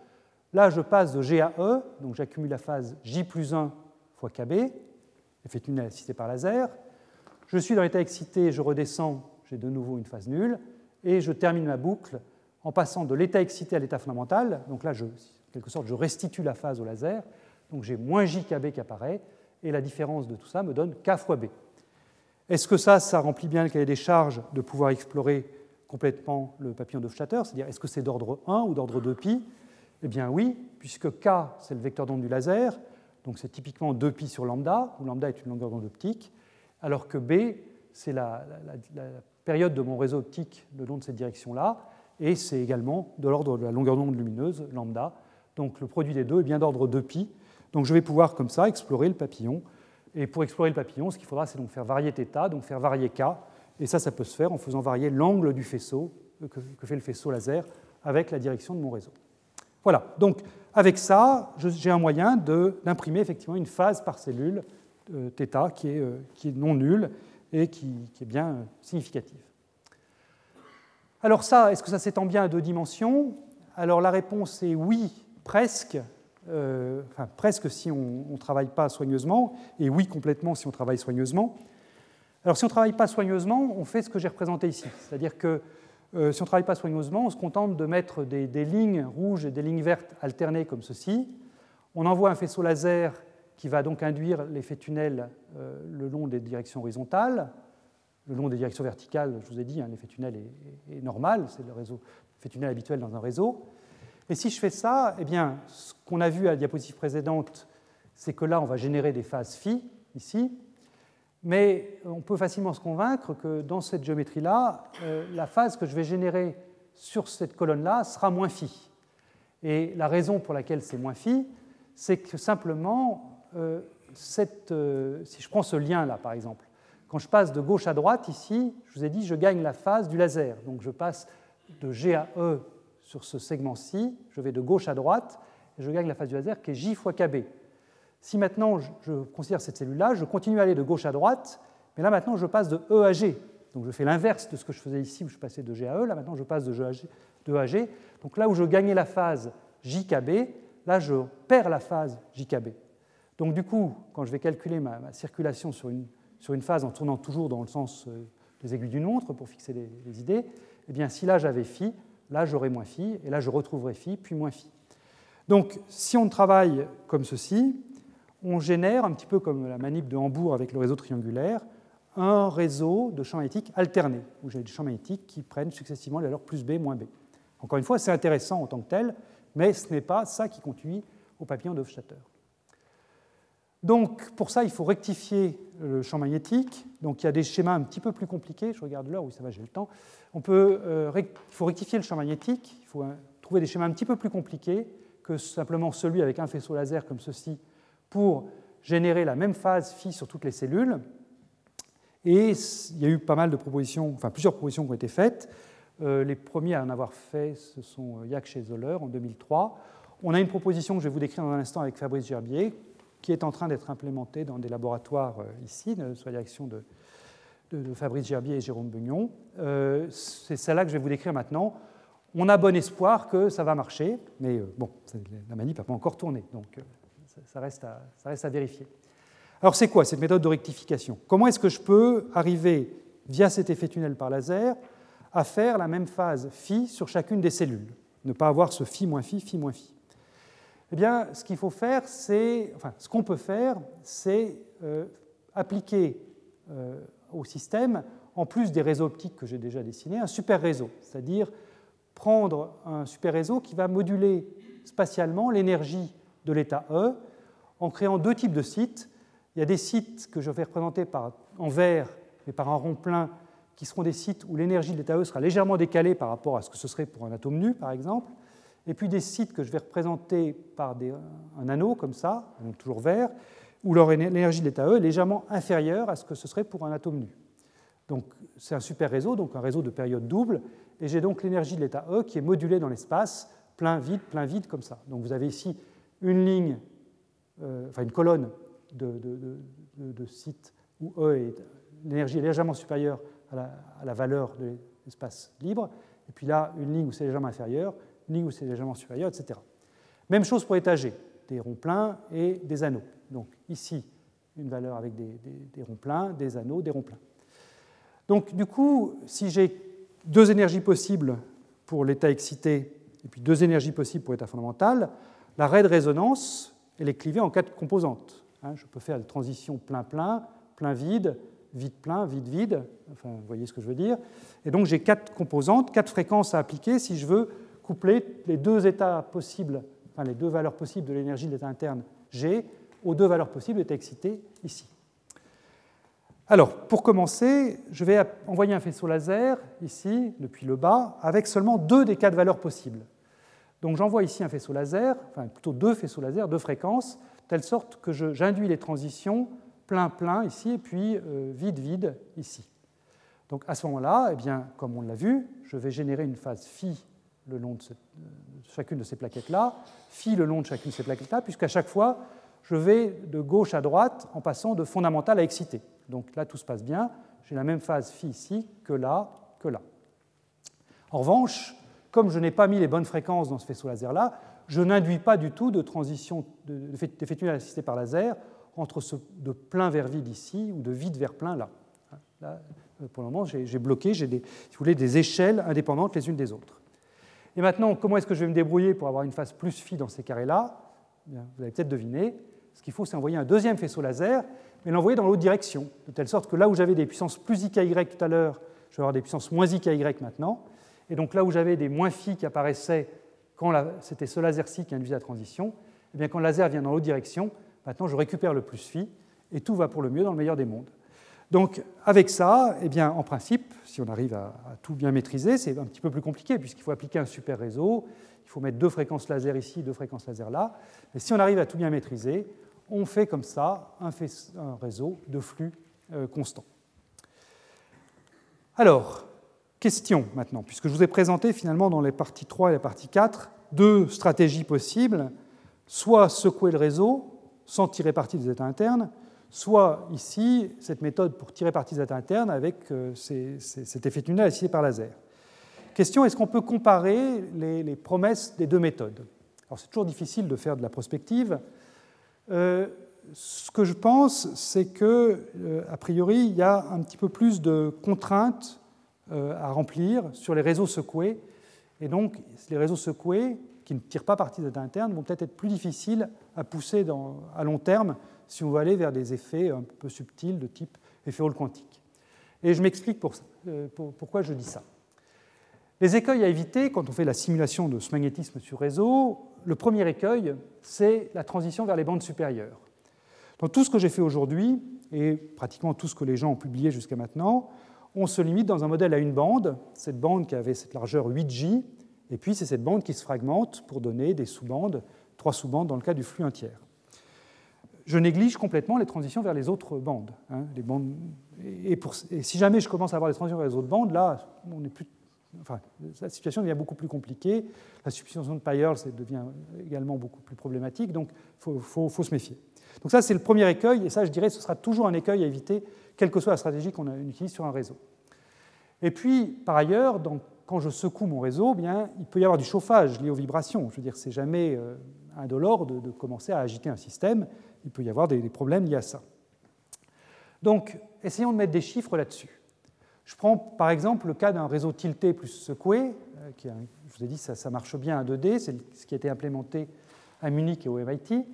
Là je passe de G à E, donc j'accumule la phase J plus 1 fois KB, effet tunnel assisté par laser. Je suis dans l'état excité, je redescends, j'ai de nouveau une phase nulle, et je termine ma boucle en passant de l'état excité à l'état fondamental. Donc là, je, en quelque sorte, je restitue la phase au laser. Donc j'ai moins JKB qui apparaît, et la différence de tout ça me donne K fois B. Est-ce que ça, ça remplit bien le cahier des charges de pouvoir explorer complètement le papillon de Schatter C'est-à-dire, est-ce que c'est d'ordre 1 ou d'ordre 2π Eh bien oui, puisque K, c'est le vecteur d'onde du laser, donc c'est typiquement 2π sur lambda, où lambda est une longueur d'onde optique, alors que B, c'est la, période de mon réseau optique le long de cette direction-là, et c'est également de l'ordre de la longueur d'onde lumineuse, lambda. Donc le produit des deux est bien d'ordre 2pi. Donc je vais pouvoir comme ça explorer le papillon. Et pour explorer le papillon, ce qu'il faudra, c'est donc faire varier θ, donc faire varier k. Et ça, ça peut se faire en faisant varier l'angle du faisceau euh, que fait le faisceau laser avec la direction de mon réseau. Voilà, donc avec ça, j'ai un moyen d'imprimer effectivement une phase par cellule euh, θ qui est, euh, qui est non nulle et qui est bien significative. Alors ça, est-ce que ça s'étend bien à deux dimensions? Alors la réponse est oui, presque, euh, enfin, presque si on ne travaille pas soigneusement, et oui, complètement si on travaille soigneusement. Alors si on ne travaille pas soigneusement, on fait ce que j'ai représenté ici. C'est-à-dire que euh, si on ne travaille pas soigneusement, on se contente de mettre des, lignes rouges et des lignes vertes alternées comme ceci. On envoie un faisceau laser qui va donc induire l'effet tunnel euh, le long des directions horizontales. Le long des directions verticales, je vous ai dit, hein, l'effet tunnel est, normal, c'est le réseau, l'effet tunnel habituel dans un réseau. Et si je fais ça, eh bien, ce qu'on a vu à la diapositive précédente, c'est que là, on va générer des phases phi, ici, mais on peut facilement se convaincre que dans cette géométrie-là, euh, la phase que je vais générer sur cette colonne-là sera moins phi. Et la raison pour laquelle c'est moins phi, c'est que simplement, euh, euh, si je prends ce lien-là, par exemple, quand je passe de gauche à droite, ici, je vous ai dit, je gagne la phase du laser. Donc je passe de G à E sur ce segment-ci, je vais de gauche à droite, et je gagne la phase du laser qui est J fois KB. Si maintenant je considère cette cellule-là, je continue à aller de gauche à droite, mais là maintenant je passe de E à G. Donc je fais l'inverse de ce que je faisais ici où je passais de G à E, là maintenant je passe de, G à G, E à G. Donc là où je gagnais la phase JKB, là je perds la phase JKB. Donc du coup, quand je vais calculer ma, circulation sur une, sur une, phase en tournant toujours dans le sens euh, des aiguilles d'une montre pour fixer les, idées, eh bien si là j'avais phi, là j'aurais moins phi, et là je retrouverai phi, puis moins phi. Donc si on travaille comme ceci, on génère, un petit peu comme la manip de Hambourg avec le réseau triangulaire, un réseau de champs magnétiques alternés, où j'ai des champs magnétiques qui prennent successivement les valeurs plus B, moins B. Encore une fois, c'est intéressant en tant que tel, mais ce n'est pas ça qui conduit au papillon de. Donc, pour ça, il faut rectifier le champ magnétique. Donc, il y a des schémas un petit peu plus compliqués. Je regarde l'heure, oui, ça va, j'ai le temps. On peut, euh, il faut rectifier le champ magnétique. Il faut euh, trouver des schémas un petit peu plus compliqués que simplement celui avec un faisceau laser comme ceci pour générer la même phase phi sur toutes les cellules. Et il y a eu pas mal de propositions, enfin plusieurs propositions qui ont été faites. Euh, les premiers à en avoir fait, ce sont Yak et Zoller en 2003. On a une proposition que je vais vous décrire dans un instant avec Fabrice Gerbier, qui est en train d'être implémentée dans des laboratoires euh, ici, sous la direction de, Fabrice Gerbier et Jérôme Bugnon. Euh, c'est celle-là que je vais vous décrire maintenant. On a bon espoir que ça va marcher, mais bon, la manip n'a pas encore tourné, donc ça reste à, ça reste à vérifier. Alors c'est quoi cette méthode de rectification? Comment est-ce que je peux arriver, via cet effet tunnel par laser, à faire la même phase phi sur chacune des cellules? Ne pas avoir ce phi moins phi, phi moins phi. Eh bien, ce qu'il faut faire, c'est, enfin, ce qu'on peut faire, c'est euh, appliquer euh, au système, en plus des réseaux optiques que j'ai déjà dessinés, un super réseau, c'est-à-dire prendre un super réseau qui va moduler spatialement l'énergie de l'état E en créant deux types de sites. Il y a des sites que je vais représenter en vert, mais par un rond plein, qui seront des sites où l'énergie de l'état E sera légèrement décalée par rapport à ce que ce serait pour un atome nu, par exemple. Et puis des sites que je vais représenter par des, un anneau, comme ça, toujours vert, où l'énergie de l'état E est légèrement inférieure à ce que ce serait pour un atome nu. Donc c'est un super réseau, donc un réseau de période double, et j'ai donc l'énergie de l'état E qui est modulée dans l'espace, plein vide, plein vide, comme ça. Donc vous avez ici une ligne, euh, enfin une colonne de, sites où E est l'énergie est légèrement supérieure à la, valeur de l'espace libre, et puis là, une ligne où c'est légèrement inférieur, ligne où c'est légèrement supérieur, etc. Même chose pour étager, des ronds pleins et des anneaux. Donc ici, une valeur avec des, des ronds pleins, des anneaux, des ronds pleins. Donc du coup, si j'ai deux énergies possibles pour l'état excité et puis deux énergies possibles pour l'état fondamental, la raie de résonance, elle est clivée en quatre composantes. Hein. je peux faire des transitions plein-plein, plein-vide, vide-plein, vide-vide, enfin, vous voyez ce que je veux dire. Et donc j'ai quatre composantes, quatre fréquences à appliquer si je veux coupler les deux états possibles, enfin les deux valeurs possibles de l'énergie de l'état interne G aux deux valeurs possibles d'état excité ici. Alors, pour commencer, je vais envoyer un faisceau laser ici, depuis le bas, avec seulement deux des quatre valeurs possibles. Donc j'envoie ici un faisceau laser, enfin plutôt deux faisceaux laser, deux fréquences, telle sorte que j'induis les transitions plein-plein ici et puis vide-vide euh, ici. Donc à ce moment-là, eh comme on l'a vu, je vais générer une phase phi le long de, chacune de ces plaquettes-là, phi le long de chacune de ces plaquettes-là, puisqu'à chaque fois, je vais de gauche à droite en passant de fondamental à excité. Donc là, tout se passe bien. J'ai la même phase phi ici que là, que là. En revanche, comme je n'ai pas mis les bonnes fréquences dans ce faisceau laser-là, je n'induis pas du tout de transition d'effet assisté par laser entre ce de plein vers vide ici ou de vide vers plein là. là pour le moment, j'ai bloqué, j'ai si des échelles indépendantes les unes des autres. Et maintenant, comment est-ce que je vais me débrouiller pour avoir une phase plus phi dans ces carrés-là? Vous avez peut-être deviné, ce qu'il faut, c'est envoyer un deuxième faisceau laser, mais l'envoyer dans l'autre direction, de telle sorte que là où j'avais des puissances plus IKY tout à l'heure, je vais avoir des puissances moins IKY maintenant. Et donc là où j'avais des moins phi qui apparaissaient quand c'était ce laser-ci qui induisait la transition, eh bien quand le laser vient dans l'autre direction, maintenant je récupère le plus phi et tout va pour le mieux dans le meilleur des mondes. Donc avec ça, eh bien, en principe, si on arrive à, tout bien maîtriser, c'est un petit peu plus compliqué puisqu'il faut appliquer un super réseau, il faut mettre deux fréquences laser ici, deux fréquences laser là. Et si on arrive à tout bien maîtriser, on fait comme ça un, réseau de flux euh, constant. Alors, question maintenant, puisque je vous ai présenté finalement dans les parties 3 et la partie 4 deux stratégies possibles, soit secouer le réseau sans tirer parti des états internes, soit ici cette méthode pour tirer parti des états internes avec euh, cet effet tunnel assisté par laser. Question, est-ce qu'on peut comparer les, promesses des deux méthodes? Alors c'est toujours difficile de faire de la prospective. Euh, ce que je pense, c'est que, euh, a priori, il y a un petit peu plus de contraintes à remplir sur les réseaux secoués. Et donc, les réseaux secoués, qui ne tirent pas parti des états internes, vont peut-être être plus difficiles à pousser à long terme si on veut aller vers des effets un peu subtils de type effet Hall quantique. Et je m'explique euh, pourquoi je dis ça. Les écueils à éviter quand on fait la simulation de ce magnétisme sur réseau, le premier écueil, c'est la transition vers les bandes supérieures. Dans tout ce que j'ai fait aujourd'hui, et pratiquement tout ce que les gens ont publié jusqu'à maintenant, on se limite dans un modèle à une bande, cette bande qui avait cette largeur 8J, et puis c'est cette bande qui se fragmente pour donner des sous-bandes, trois sous-bandes dans le cas du flux un je néglige complètement les transitions vers les autres bandes. Hein, et, si jamais je commence à avoir des transitions vers les autres bandes, là, on est plus, enfin, la situation devient beaucoup plus compliquée. La substitution de Peierls devient également beaucoup plus problématique, donc il faut, se méfier. Donc ça, c'est le premier écueil, et ça, je dirais, ce sera toujours un écueil à éviter, quelle que soit la stratégie qu'on utilise sur un réseau. Et puis, par ailleurs, quand je secoue mon réseau, bien, il peut y avoir du chauffage lié aux vibrations. Je veux dire, c'est jamais euh, indolore de, de commencer à agiter un système il peut y avoir des, problèmes liés à ça. Donc, essayons de mettre des chiffres là-dessus. Je prends par exemple le cas d'un réseau tilté plus secoué, euh, qui je vous ai dit ça, marche bien à 2D, c'est ce qui a été implémenté à Munich et au MIT.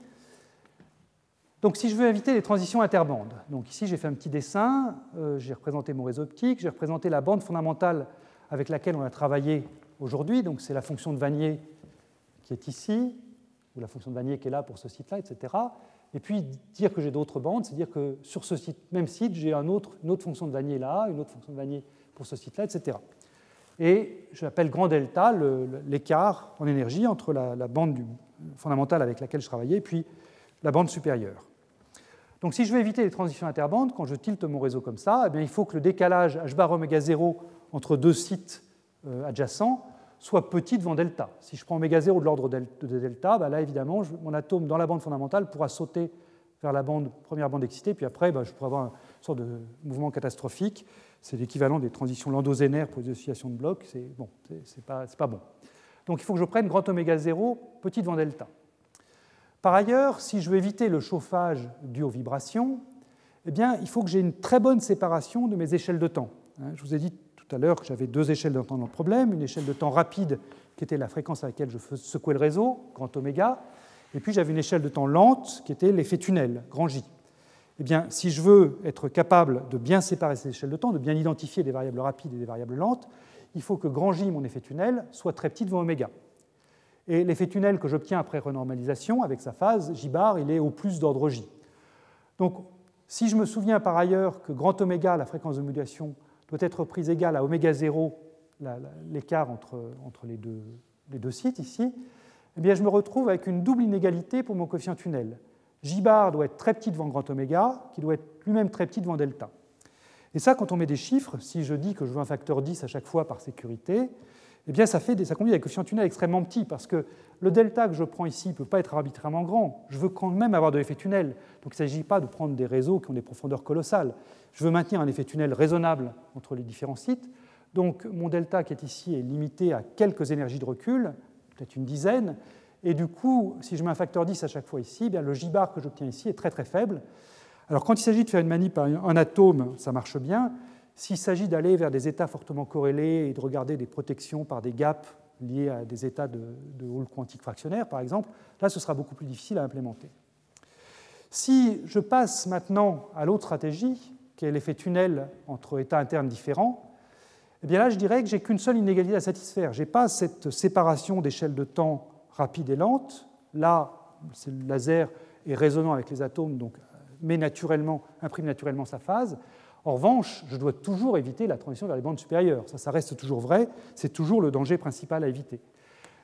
Donc si je veux éviter les transitions interbandes, donc ici j'ai fait un petit dessin, euh, j'ai représenté mon réseau optique, j'ai représenté la bande fondamentale avec laquelle on a travaillé aujourd'hui, donc c'est la fonction de Vanier qui est ici, ou la fonction de Vanier qui est là pour ce site-là, etc. Et puis dire que j'ai d'autres bandes, c'est dire que sur ce même site, j'ai une autre fonction de Vanier là, une autre fonction de Vanier pour ce site-là, etc. Et j'appelle grand delta l'écart en énergie entre la, bande fondamentale avec laquelle je travaillais et puis la bande supérieure. Donc si je veux éviter les transitions interbandes, quand je tilte mon réseau comme ça, eh bien, il faut que le décalage h bar oméga 0 entre deux sites euh, adjacents soit petit devant delta. Si je prends oméga 0 de l'ordre de delta, bah là évidemment, mon atome dans la bande fondamentale pourra sauter vers la bande, première bande excitée, puis après bah, je pourrai avoir une sorte de mouvement catastrophique. C'est l'équivalent des transitions landozénaires pour les oscillations de blocs. C'est bon, pas, pas bon. Donc il faut que je prenne grand oméga 0 petit devant delta. Par ailleurs, si je veux éviter le chauffage dû aux vibrations, eh bien, il faut que j'ai une très bonne séparation de mes échelles de temps. Hein, je vous ai dit l'heure que j'avais deux échelles de temps problème, une échelle de temps rapide qui était la fréquence à laquelle je secouais le réseau, grand oméga, et puis j'avais une échelle de temps lente qui était l'effet tunnel, grand J. Eh bien, si je veux être capable de bien séparer ces échelles de temps, de bien identifier des variables rapides et des variables lentes, il faut que grand J, mon effet tunnel, soit très petit devant oméga. Et l'effet tunnel que j'obtiens après renormalisation, avec sa phase, J bar, il est au plus d'ordre J. Donc, si je me souviens par ailleurs que grand oméga, la fréquence de modulation, doit être prise égale à oméga 0, l'écart entre, entre les, deux, les, deux, sites ici, eh bien, je me retrouve avec une double inégalité pour mon coefficient tunnel. J bar doit être très petit devant grand oméga, qui doit être lui-même très petit devant delta. Et ça, quand on met des chiffres, si je dis que je veux un facteur 10 à chaque fois par sécurité, eh bien, ça, fait des, ça conduit à des coefficients tunnel extrêmement petits, parce que le delta que je prends ici ne peut pas être arbitrairement grand. Je veux quand même avoir de l'effet tunnel. Donc il ne s'agit pas de prendre des réseaux qui ont des profondeurs colossales. Je veux maintenir un effet tunnel raisonnable entre les différents sites. Donc mon delta qui est ici est limité à quelques énergies de recul, peut-être une dizaine. Et du coup, si je mets un facteur 10 à chaque fois ici, eh bien le J bar que j'obtiens ici est très très faible. Alors quand il s'agit de faire une manip à un atome, ça marche bien. S'il s'agit d'aller vers des états fortement corrélés et de regarder des protections par des gaps liés à des états de, hall quantique fractionnaire, par exemple, là, ce sera beaucoup plus difficile à implémenter. Si je passe maintenant à l'autre stratégie, qui est l'effet tunnel entre états internes différents, eh là, je dirais que j'ai qu'une seule inégalité à satisfaire. Je n'ai pas cette séparation d'échelle de temps rapide et lente. Là, le laser est résonnant avec les atomes, donc imprime naturellement sa phase. En revanche, je dois toujours éviter la transition vers les bandes supérieures. Ça, ça reste toujours vrai, c'est toujours le danger principal à éviter.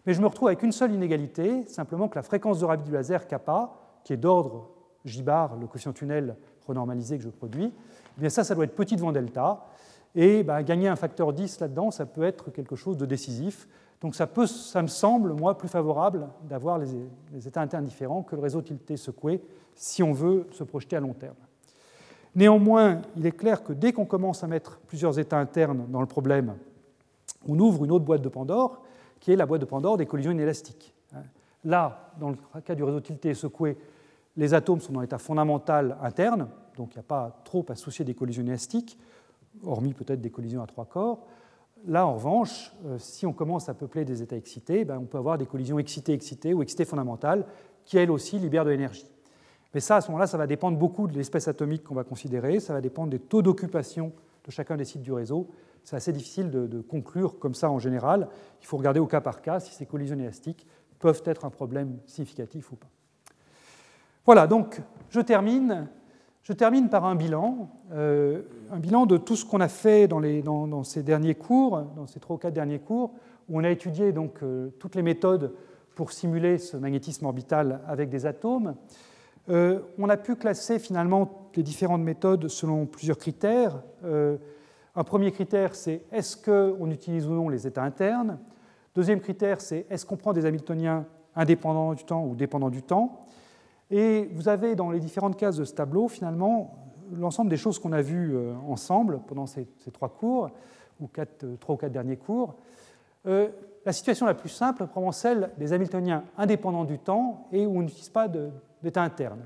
Mais je me retrouve avec une seule inégalité, simplement que la fréquence de rapide du laser kappa, qui est d'ordre J bar, le coefficient tunnel renormalisé que je produis, eh bien ça, ça doit être petit devant delta. Et ben, gagner un facteur 10 là-dedans, ça peut être quelque chose de décisif. Donc ça, me semble, moi, plus favorable d'avoir les, états internes différents que le réseau tilté secoué si on veut se projeter à long terme. Néanmoins, il est clair que dès qu'on commence à mettre plusieurs états internes dans le problème, on ouvre une autre boîte de Pandore, qui est la boîte de Pandore des collisions inélastiques. Là, dans le cas du réseau tilté et secoué, les atomes sont dans l'état fondamental interne, donc il n'y a pas trop à soucier des collisions inélastiques, hormis peut-être des collisions à trois corps. Là, en revanche, euh, si on commence à peupler des états excités, ben, on peut avoir des collisions excitées-excitées ou excitées fondamentales qui, elles aussi, libèrent de l'énergie. Mais ça, à ce moment-là, ça va dépendre beaucoup de l'espèce atomique qu'on va considérer, ça va dépendre des taux d'occupation de chacun des sites du réseau. C'est assez difficile de, conclure comme ça en général. Il faut regarder au cas par cas si ces collisions élastiques peuvent être un problème significatif ou pas. Voilà, donc je termine. Je termine par un bilan, euh, un bilan de tout ce qu'on a fait dans, ces derniers cours, dans ces trois ou quatre derniers cours, où on a étudié donc euh, toutes les méthodes pour simuler ce magnétisme orbital avec des atomes. Euh, on a pu classer finalement les différentes méthodes selon plusieurs critères. Euh, un premier critère, c'est est-ce qu'on utilise ou non les états internes Deuxième critère, c'est est-ce qu'on prend des Hamiltoniens indépendants du temps ou dépendants du temps et vous avez dans les différentes cases de ce tableau, finalement, l'ensemble des choses qu'on a vues euh, ensemble pendant ces, trois cours, ou trois ou quatre derniers cours. Euh, la situation la plus simple est probablement celle des Hamiltoniens indépendants du temps et où on n'utilise pas d'état interne.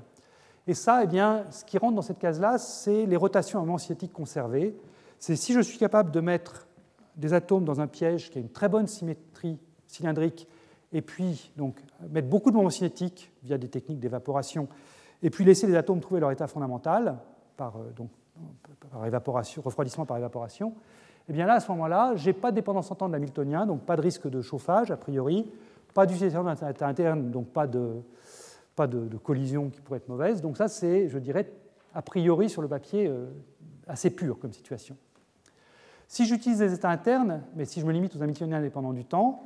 Et ça, eh bien, ce qui rentre dans cette case-là, c'est les rotations cinétique conservées. C'est si je suis capable de mettre des atomes dans un piège qui a une très bonne symétrie cylindrique et puis donc, mettre beaucoup de moments cinétiques via des techniques d'évaporation, et puis laisser les atomes trouver leur état fondamental par, euh, donc, refroidissement par évaporation, eh bien là, à ce moment-là, je n'ai pas de dépendance en temps de l'hamiltonien, donc pas de risque de chauffage, a priori, pas d'utilisation interne, donc pas de, pas de, collision qui pourrait être mauvaise. Donc ça, c'est, je dirais, a priori sur le papier, euh, assez pur comme situation. Si j'utilise des états internes, mais si je me limite aux hamiltoniens indépendants du temps,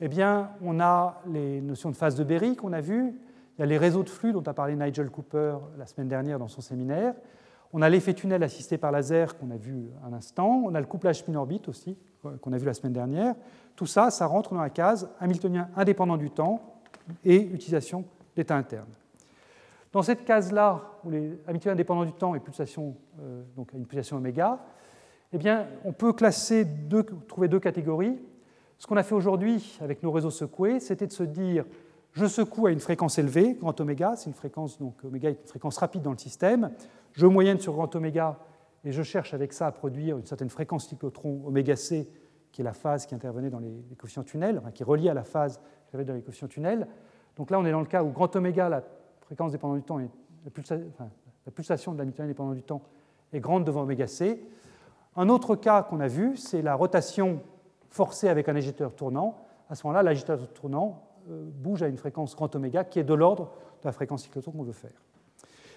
eh bien, on a les notions de phase de Berry qu'on a vues, il y a les réseaux de flux dont a parlé Nigel Cooper la semaine dernière dans son séminaire, on a l'effet tunnel assisté par laser qu'on a vu un instant, on a le couplage spin-orbite aussi qu'on a vu la semaine dernière. Tout ça, ça rentre dans la case Hamiltonien indépendant du temps et utilisation d'état interne. Dans cette case-là, où les Hamiltoniens indépendants du temps et pulsation, euh, donc une pulsation oméga, eh bien, on peut classer deux, trouver deux catégories. Ce qu'on a fait aujourd'hui avec nos réseaux secoués, c'était de se dire je secoue à une fréquence élevée, grand oméga, c'est une fréquence, donc oméga est une fréquence rapide dans le système, je moyenne sur grand oméga et je cherche avec ça à produire une certaine fréquence cyclotron oméga c, qui est la phase qui intervenait dans les, coefficients tunnels, qui est reliée à la phase qui avait dans les coefficients tunnels. Donc là, on est dans le cas où grand oméga, la fréquence dépendante du temps, est, la, pulsation, de la Hamiltonienne dépendante du temps est grande devant oméga c. Un autre cas qu'on a vu, c'est la rotation forcé avec un agitateur tournant, à ce moment-là, l'agitateur tournant bouge à une fréquence grand oméga qui est de l'ordre de la fréquence cyclotron qu'on veut faire.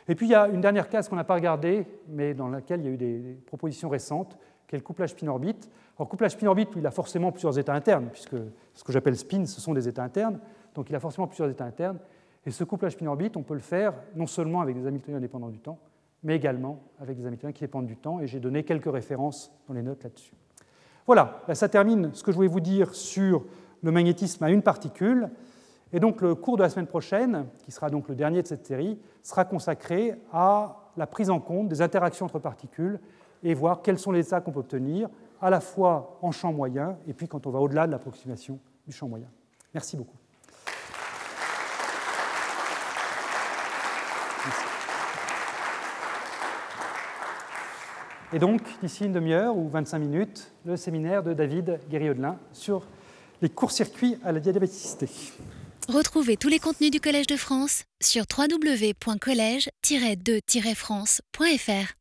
Et puis il y a une dernière case qu'on n'a pas regardée, mais dans laquelle il y a eu des propositions récentes, qui est le couplage spin-orbite. Alors, couplage spin-orbite, il a forcément plusieurs états internes, puisque ce que j'appelle spin, ce sont des états internes, donc il a forcément plusieurs états internes. Et ce couplage spin-orbite, on peut le faire non seulement avec des Hamiltoniens dépendants du temps, mais également avec des Hamiltoniens qui dépendent du temps, et j'ai donné quelques références dans les notes là-dessus. Voilà, ça termine ce que je voulais vous dire sur le magnétisme à une particule. Et donc le cours de la semaine prochaine, qui sera donc le dernier de cette série, sera consacré à la prise en compte des interactions entre particules et voir quels sont les états qu'on peut obtenir, à la fois en champ moyen et puis quand on va au-delà de l'approximation du champ moyen. Merci beaucoup. Et donc, d'ici une demi-heure ou 25 minutes, le séminaire de David Guériodelin sur les courts-circuits à la diabéticité. Retrouvez tous les contenus du Collège de France sur www.colège-2-france.fr.